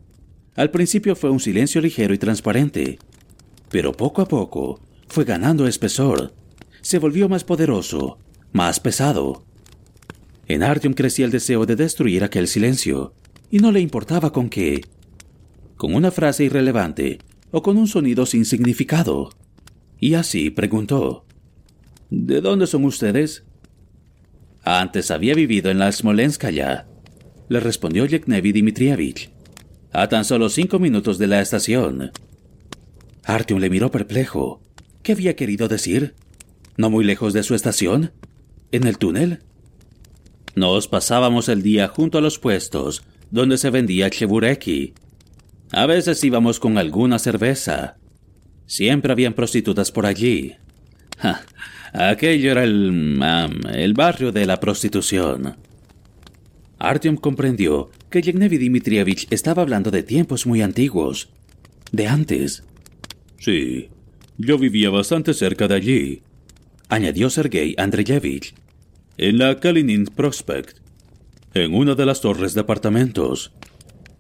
Al principio fue un silencio ligero y transparente, pero poco a poco fue ganando espesor. Se volvió más poderoso, más pesado. En Artyom crecía el deseo de destruir aquel silencio, y no le importaba con qué. Con una frase irrelevante o con un sonido sin significado y así preguntó, ¿De dónde son ustedes? Antes había vivido en la Smolenskaya, le respondió Yeknevi Dmitrievich, a tan solo cinco minutos de la estación. Artyom le miró perplejo. ¿Qué había querido decir? ¿No muy lejos de su estación? ¿En el túnel? Nos pasábamos el día junto a los puestos donde se vendía chebureki. A veces íbamos con alguna cerveza. Siempre habían prostitutas por allí. aquello era el, el barrio de la prostitución. Artyom comprendió que Yevgeny Dmitrievich estaba hablando de tiempos muy antiguos, de antes. Sí, yo vivía bastante cerca de allí, añadió Sergei Andreyevich. En la Kalinin Prospect, en una de las torres de apartamentos.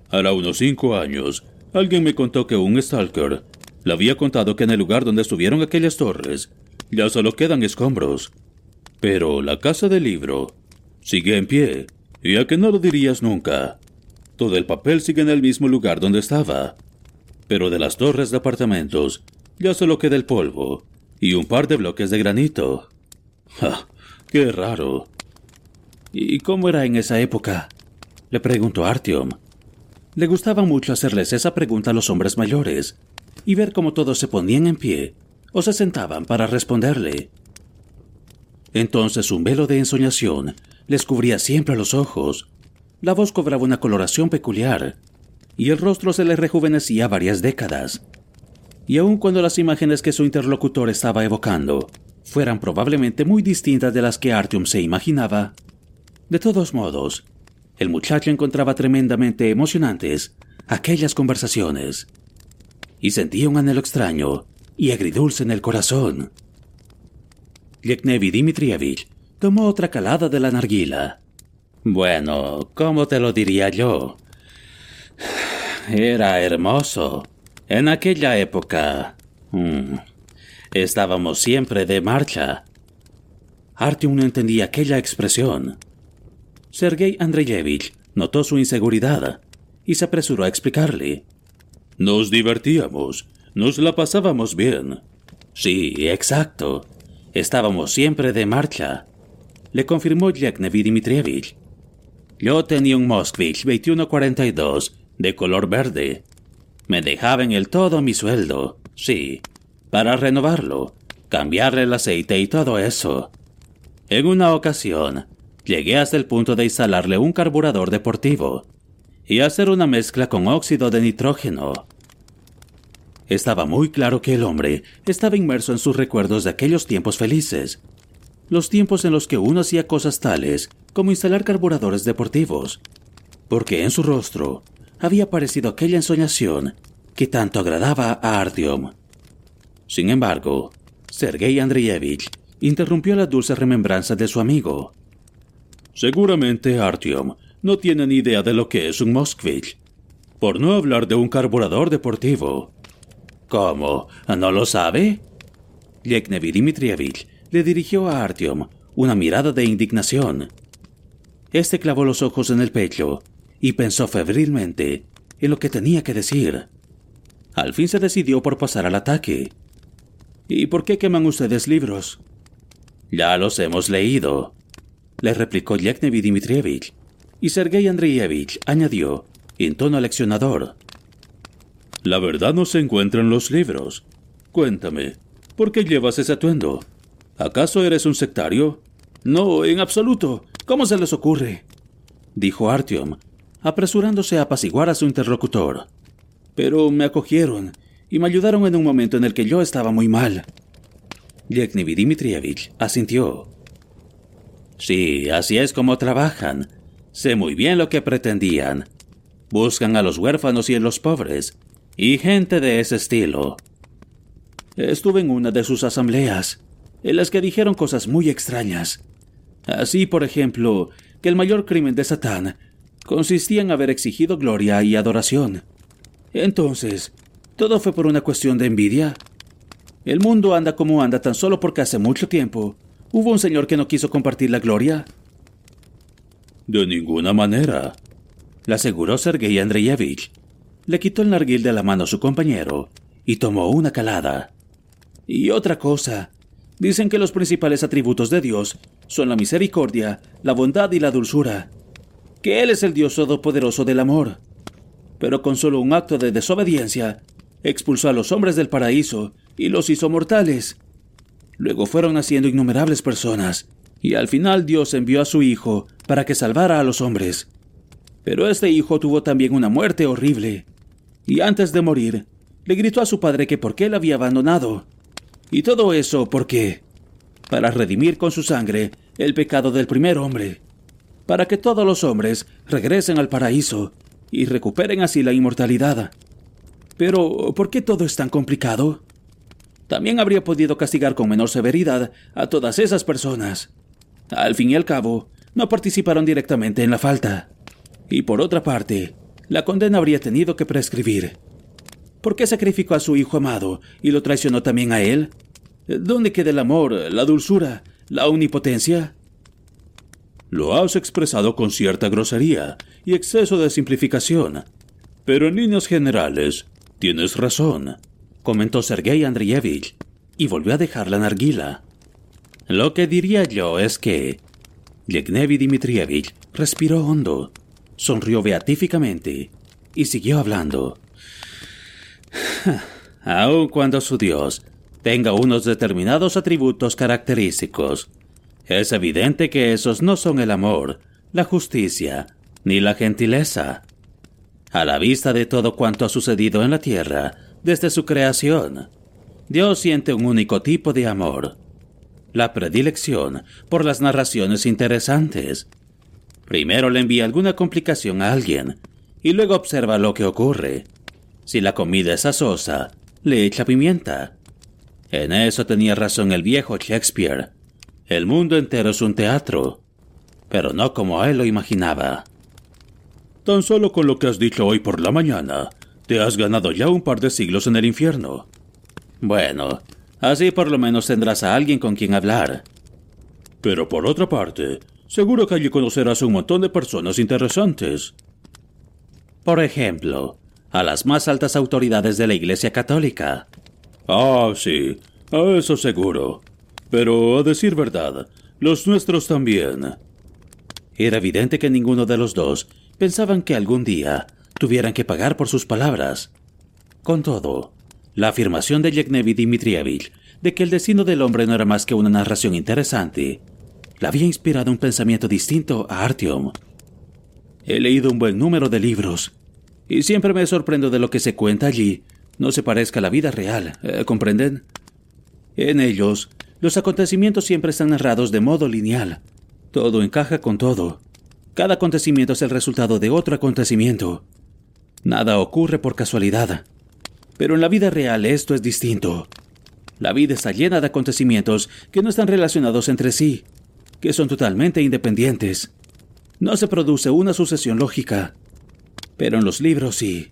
Hará unos cinco años, alguien me contó que un stalker le había contado que en el lugar donde estuvieron aquellas torres Ya solo quedan escombros. Pero la casa del libro sigue en pie, y a que no lo dirías nunca. Todo el papel sigue en el mismo lugar donde estaba. Pero de las torres de apartamentos ya solo queda el polvo y un par de bloques de granito. ¡Ja! ¡Qué raro! ¿Y cómo era en esa época? Le preguntó Artyom. Le gustaba mucho hacerles esa pregunta a los hombres mayores y ver cómo todos se ponían en pie o se sentaban para responderle. Entonces un velo de ensoñación les cubría siempre los ojos. La voz cobraba una coloración peculiar y el rostro se le rejuvenecía varias décadas. Y aun cuando las imágenes que su interlocutor estaba evocando fueran probablemente muy distintas de las que Artyom se imaginaba, de todos modos, el muchacho encontraba tremendamente emocionantes aquellas conversaciones y sentía un anhelo extraño y agridulce en el corazón. Yeknevi Dmitrievich tomó otra calada de la narguila. Bueno, ¿cómo te lo diría yo? Era hermoso. En aquella época... Mm, estábamos siempre de marcha. Artyom no entendía aquella expresión. Sergei Andreyevich notó su inseguridad y se apresuró a explicarle. Nos divertíamos, nos la pasábamos bien. Sí, exacto. Estábamos siempre de marcha, le confirmó Yeknevi Dmitrievich. Yo tenía un Moskvich 2142 de color verde. Me dejaba en el todo mi sueldo, sí, para renovarlo, cambiarle el aceite y todo eso. En una ocasión, llegué hasta el punto de instalarle un carburador deportivo y hacer una mezcla con óxido de nitrógeno. Estaba muy claro que el hombre estaba inmerso en sus recuerdos de aquellos tiempos felices, los tiempos en los que uno hacía cosas tales como instalar carburadores deportivos, porque en su rostro había aparecido aquella ensoñación que tanto agradaba a Artyom. Sin embargo, Sergei Andreyevich interrumpió la dulce remembranza de su amigo. Seguramente Artyom no tiene ni idea de lo que es un Moskvich, por no hablar de un carburador deportivo. ¿Cómo? ¿No lo sabe? Yeknevi Dmitrievich le dirigió a Artyom una mirada de indignación. Este clavó los ojos en el pecho y pensó febrilmente en lo que tenía que decir. Al fin se decidió por pasar al ataque. ¿Y por qué queman ustedes libros? Ya los hemos leído, le replicó Yeknevi Dmitrievich, y Sergei Andreyevich añadió, en tono leccionador. La verdad no se encuentra en los libros. Cuéntame, ¿por qué llevas ese atuendo? ¿Acaso eres un sectario? No, en absoluto. ¿Cómo se les ocurre? dijo Artyom, apresurándose a apaciguar a su interlocutor. Pero me acogieron y me ayudaron en un momento en el que yo estaba muy mal. Yeknevi Dmitrievich asintió. Sí, así es como trabajan. Sé muy bien lo que pretendían. Buscan a los huérfanos y a los pobres, y gente de ese estilo. Estuve en una de sus asambleas, en las que dijeron cosas muy extrañas. Así, por ejemplo, que el mayor crimen de Satán consistía en haber exigido gloria y adoración. Entonces, ¿todo fue por una cuestión de envidia? El mundo anda como anda tan solo porque hace mucho tiempo hubo un señor que no quiso compartir la gloria. De ninguna manera, le aseguró Sergei Andreyevich. Le quitó el narguil de la mano a su compañero y tomó una calada. Y otra cosa, dicen que los principales atributos de Dios son la misericordia, la bondad y la dulzura, que Él es el Dios todopoderoso del amor. Pero con solo un acto de desobediencia, expulsó a los hombres del paraíso y los hizo mortales. Luego fueron naciendo innumerables personas, y al final Dios envió a su Hijo para que salvara a los hombres. Pero este hijo tuvo también una muerte horrible, y antes de morir, le gritó a su padre que por qué le había abandonado. Y todo eso ¿por qué? Para redimir con su sangre el pecado del primer hombre, para que todos los hombres regresen al paraíso y recuperen así la inmortalidad. Pero, ¿por qué todo es tan complicado? También habría podido castigar con menor severidad a todas esas personas. Al fin y al cabo, no participaron directamente en la falta. Y por otra parte, la condena habría tenido que prescribir. ¿Por qué sacrificó a su hijo amado y lo traicionó también a él? ¿Dónde queda el amor, la dulzura, la omnipotencia? Lo has expresado con cierta grosería y exceso de simplificación, pero en líneas generales tienes razón, comentó Sergei Andreyevich y volvió a dejar la narguila. Lo que diría yo es que Yevgeny Dmitrievich respiró hondo, sonrió beatíficamente y siguió hablando. Aun cuando su Dios tenga unos determinados atributos característicos, es evidente que esos no son el amor, la justicia, ni la gentileza. A la vista de todo cuanto ha sucedido en la tierra desde su creación, Dios siente un único tipo de amor, la predilección por las narraciones interesantes. Primero le envía alguna complicación a alguien y luego observa lo que ocurre. Si la comida es asosa, le echa pimienta. En eso tenía razón el viejo Shakespeare. El mundo entero es un teatro, pero no como él lo imaginaba. Tan solo con lo que has dicho hoy por la mañana, te has ganado ya un par de siglos en el infierno. Bueno, así por lo menos tendrás a alguien con quien hablar. Pero por otra parte, seguro que allí conocerás un montón de personas interesantes. Por ejemplo, a las más altas autoridades de la Iglesia Católica. Ah, sí, a eso seguro. Pero, a decir verdad, los nuestros también. Era evidente que ninguno de los dos pensaban que algún día tuvieran que pagar por sus palabras. Con todo, la afirmación de Yevgeny Dmitrievich de que el destino del hombre no era más que una narración interesante, le había inspirado un pensamiento distinto a Artyom. He leído un buen número de libros, y siempre me sorprendo de lo que se cuenta allí no se parezca a la vida real, eh, ¿comprenden? En ellos, los acontecimientos siempre están narrados de modo lineal. Todo encaja con todo. Cada acontecimiento es el resultado de otro acontecimiento. Nada ocurre por casualidad. Pero en la vida real esto es distinto. La vida está llena de acontecimientos que no están relacionados entre sí, que son totalmente independientes. No se produce una sucesión lógica. Pero en los libros sí.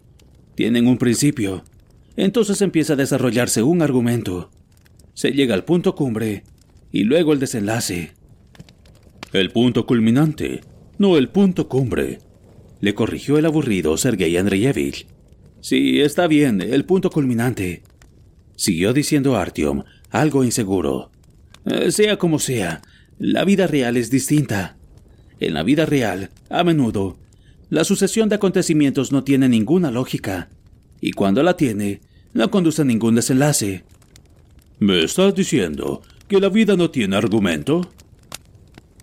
Tienen un principio. Entonces empieza a desarrollarse un argumento. Se llega al punto cumbre y luego el desenlace. El punto culminante, no el punto cumbre, le corrigió el aburrido Sergei Andreyevich. Sí, está bien, el punto culminante. Siguió diciendo Artyom, algo inseguro. Eh, sea como sea, la vida real es distinta. En la vida real, a menudo, la sucesión de acontecimientos no tiene ninguna lógica, y cuando la tiene, no conduce a ningún desenlace. ¿Me estás diciendo que la vida no tiene argumento?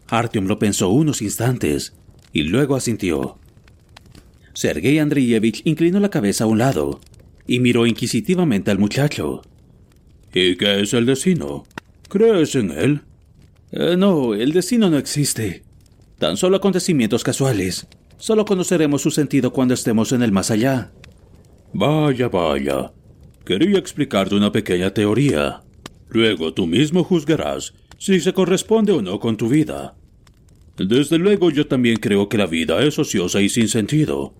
Artyom lo pensó unos instantes y luego asintió. Sergei Andreyevich inclinó la cabeza a un lado y miró inquisitivamente al muchacho. ¿Y qué es el destino? ¿Crees en él? Eh, no, el destino no existe. Tan solo acontecimientos casuales. Solo conoceremos su sentido cuando estemos en el más allá. Vaya, vaya. Quería explicarte una pequeña teoría. Luego tú mismo juzgarás si se corresponde o no con tu vida. Desde luego yo también creo que la vida es ociosa y sin sentido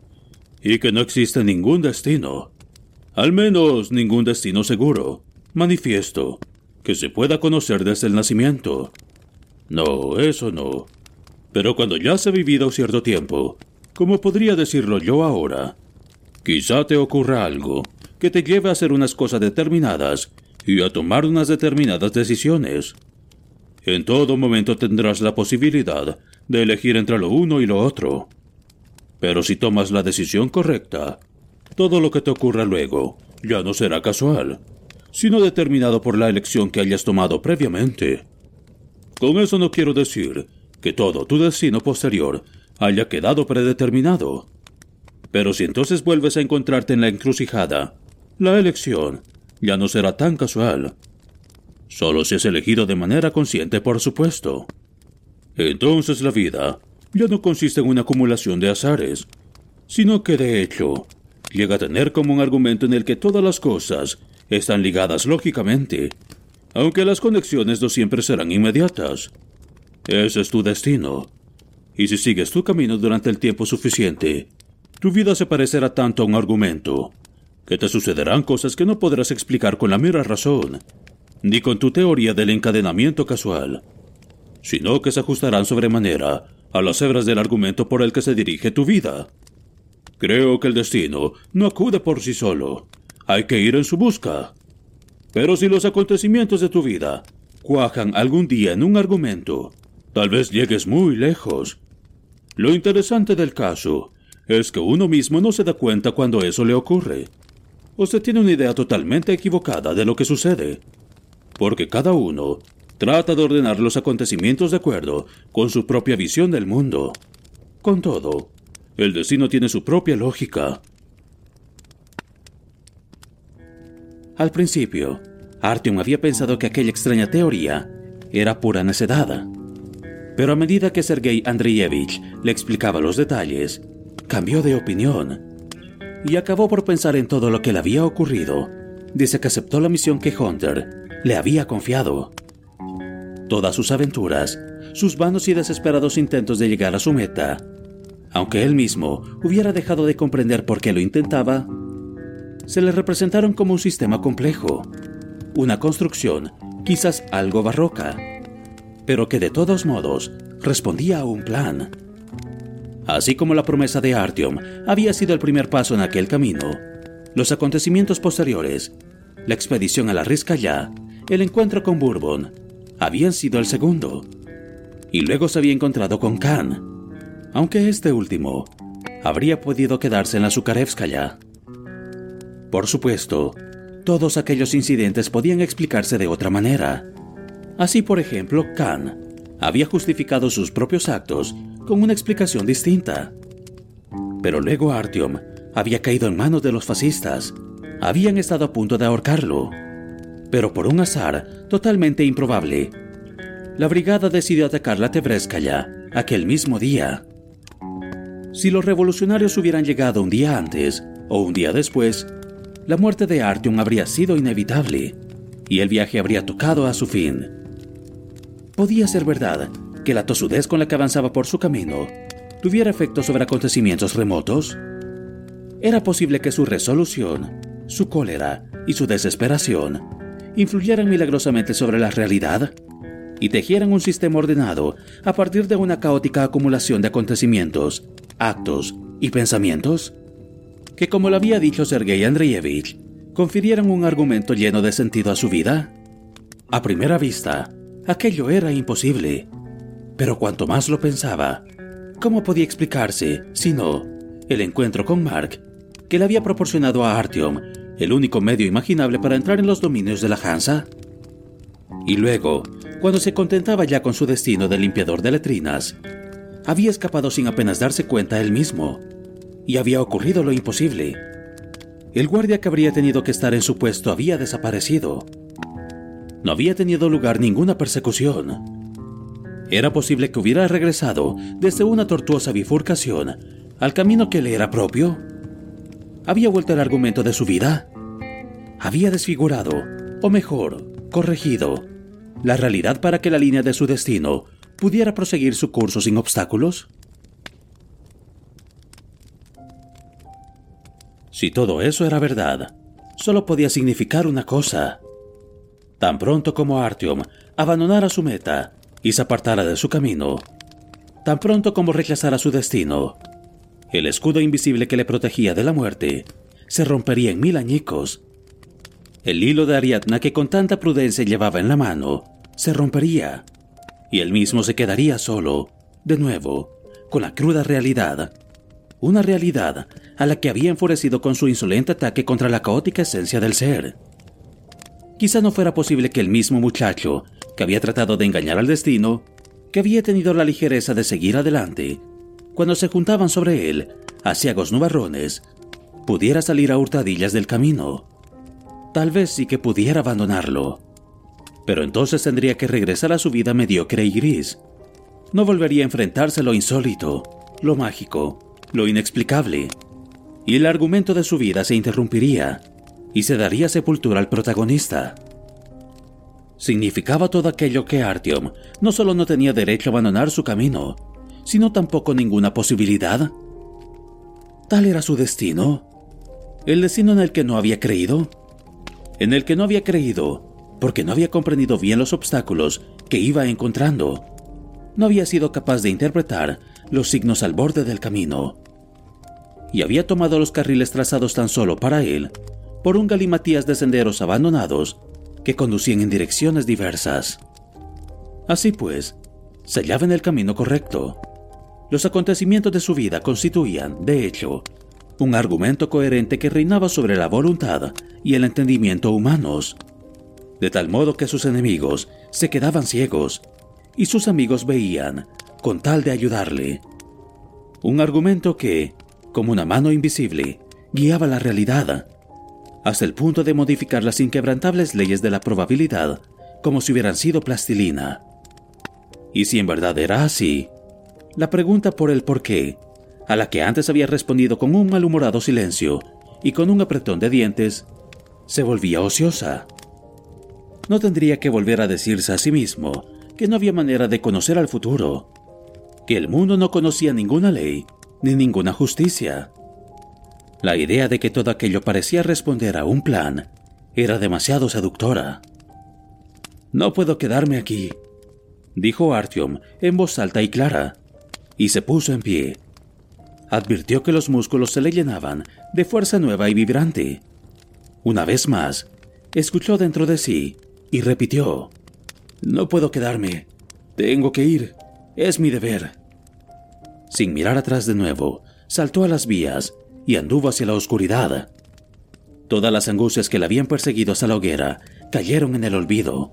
y que no existe ningún destino, al menos ningún destino seguro, manifiesto, que se pueda conocer desde el nacimiento. No, eso no. Pero cuando ya se ha vivido cierto tiempo, como podría decirlo yo ahora, quizá te ocurra algo que te lleve a hacer unas cosas determinadas y a tomar unas determinadas decisiones. En todo momento tendrás la posibilidad de elegir entre lo uno y lo otro. Pero si tomas la decisión correcta, todo lo que te ocurra luego ya no será casual, sino determinado por la elección que hayas tomado previamente. Con eso no quiero decir que todo tu destino posterior haya quedado predeterminado. Pero si entonces vuelves a encontrarte en la encrucijada, la elección ya no será tan casual. Solo si es elegido de manera consciente, por supuesto. Entonces la vida ya no consiste en una acumulación de azares, sino que de hecho llega a tener como un argumento en el que todas las cosas están ligadas lógicamente, aunque las conexiones no siempre serán inmediatas. Ese es tu destino. Y si sigues tu camino durante el tiempo suficiente, tu vida se parecerá tanto a un argumento, que te sucederán cosas que no podrás explicar con la mera razón, ni con tu teoría del encadenamiento casual, sino que se ajustarán sobremanera a las hebras del argumento por el que se dirige tu vida. Creo que el destino no acude por sí solo, hay que ir en su busca. Pero si los acontecimientos de tu vida cuajan algún día en un argumento, tal vez llegues muy lejos. Lo interesante del caso es que uno mismo no se da cuenta cuando eso le ocurre. Usted tiene una idea totalmente equivocada de lo que sucede, porque cada uno trata de ordenar los acontecimientos de acuerdo con su propia visión del mundo. Con todo, el destino tiene su propia lógica. Al principio, Artyom había pensado que aquella extraña teoría era pura necedad. Pero a medida que Sergei Andreyevich le explicaba los detalles, cambió de opinión y acabó por pensar en todo lo que le había ocurrido desde que aceptó la misión que Hunter le había confiado. Todas sus aventuras, sus vanos y desesperados intentos de llegar a su meta, aunque él mismo hubiera dejado de comprender por qué lo intentaba, se le representaron como un sistema complejo, una construcción quizás algo barroca, pero que de todos modos respondía a un plan. Así como la promesa de Artyom había sido el primer paso en aquel camino, los acontecimientos posteriores, la expedición a la ya, el encuentro con Bourbon, habían sido el segundo. Y luego se había encontrado con Khan, aunque este último habría podido quedarse en la Zukarevskaya. Por supuesto, todos aquellos incidentes podían explicarse de otra manera. Así, por ejemplo, Khan había justificado sus propios actos con una explicación distinta. Pero luego Artyom había caído en manos de los fascistas. Habían estado a punto de ahorcarlo. Pero por un azar totalmente improbable, la brigada decidió atacar la Tebreskaya aquel mismo día. Si los revolucionarios hubieran llegado un día antes o un día después, la muerte de Artyom habría sido inevitable y el viaje habría tocado a su fin. Podía ser verdad que la tosudez con la que avanzaba por su camino tuviera efecto sobre acontecimientos remotos. Era posible que su resolución, su cólera y su desesperación influyeran milagrosamente sobre la realidad y tejieran un sistema ordenado a partir de una caótica acumulación de acontecimientos, actos y pensamientos que, como lo había dicho Sergei Andreyevich, confirieran un argumento lleno de sentido a su vida? A primera vista, aquello era imposible, pero cuanto más lo pensaba, ¿cómo podía explicarse, si no, el encuentro con Mark, que le había proporcionado a Artyom el único medio imaginable para entrar en los dominios de la Hansa? Y luego, cuando se contentaba ya con su destino de limpiador de letrinas, había escapado sin apenas darse cuenta él mismo, y había ocurrido lo imposible. El guardia que habría tenido que estar en su puesto había desaparecido. No había tenido lugar ninguna persecución. Era posible que hubiera regresado desde una tortuosa bifurcación al camino que le era propio. Había vuelto el argumento de su vida. Había desfigurado, o mejor, corregido, la realidad para que la línea de su destino pudiera proseguir su curso sin obstáculos? Si todo eso era verdad, solo podía significar una cosa. Tan pronto como Artyom abandonara su meta y se apartara de su camino, tan pronto como rechazara su destino, el escudo invisible que le protegía de la muerte se rompería en mil añicos el hilo de Ariadna que con tanta prudencia llevaba en la mano se rompería y él mismo se quedaría solo, de nuevo, con la cruda realidad. Una realidad a la que había enfurecido con su insolente ataque contra la caótica esencia del ser. Quizá no fuera posible que el mismo muchacho, que había tratado de engañar al destino, que había tenido la ligereza de seguir adelante, cuando se juntaban sobre él, asiagos nubarrones, pudiera salir a hurtadillas del camino. Tal vez sí que pudiera abandonarlo. Pero entonces tendría que regresar a su vida mediocre y gris. No volvería a enfrentarse a lo insólito, lo mágico, lo inexplicable. Y el argumento de su vida se interrumpiría y se daría sepultura al protagonista. Significaba todo aquello que Artyom no solo no tenía derecho a abandonar su camino, sino tampoco ninguna posibilidad. ¿Tal era su destino? ¿El destino en el que no había creído? en el que no había creído porque no había comprendido bien los obstáculos que iba encontrando. No había sido capaz de interpretar los signos al borde del camino. Y había tomado los carriles trazados tan solo para él por un galimatías de senderos abandonados que conducían en direcciones diversas. Así pues, se hallaba en el camino correcto. Los acontecimientos de su vida constituían, de hecho, un argumento coherente que reinaba sobre la voluntad y el entendimiento humanos, de tal modo que sus enemigos se quedaban ciegos y sus amigos veían con tal de ayudarle. Un argumento que, como una mano invisible, guiaba la realidad, hasta el punto de modificar las inquebrantables leyes de la probabilidad como si hubieran sido plastilina. Y si en verdad era así, la pregunta por el por qué, a la que antes había respondido con un malhumorado silencio y con un apretón de dientes, se volvía ociosa. No tendría que volver a decirse a sí mismo que no había manera de conocer al futuro, que el mundo no conocía ninguna ley ni ninguna justicia. La idea de que todo aquello parecía responder a un plan era demasiado seductora. No puedo quedarme aquí, dijo Artyom en voz alta y clara, y se puso en pie. Advirtió que los músculos se le llenaban de fuerza nueva y vibrante. Una vez más, escuchó dentro de sí y repitió, No puedo quedarme, tengo que ir, es mi deber. Sin mirar atrás de nuevo, saltó a las vías y anduvo hacia la oscuridad. Todas las angustias que la habían perseguido hasta la hoguera cayeron en el olvido.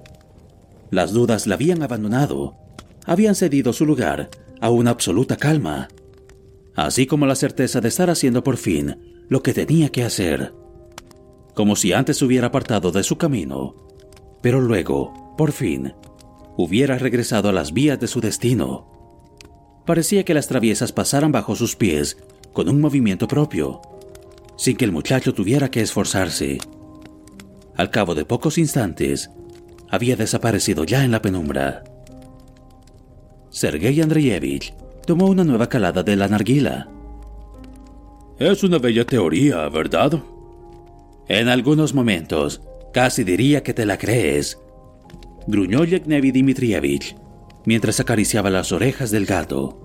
Las dudas la habían abandonado, habían cedido su lugar a una absoluta calma, así como la certeza de estar haciendo por fin lo que tenía que hacer, como si antes hubiera apartado de su camino, pero luego, por fin, hubiera regresado a las vías de su destino. Parecía que las traviesas pasaran bajo sus pies con un movimiento propio, sin que el muchacho tuviera que esforzarse. Al cabo de pocos instantes, había desaparecido ya en la penumbra. Sergei Andreyevich tomó una nueva calada de la narguila. Es una bella teoría, ¿verdad? En algunos momentos, casi diría que te la crees, gruñó Yevgeny Dmitrievich mientras acariciaba las orejas del gato.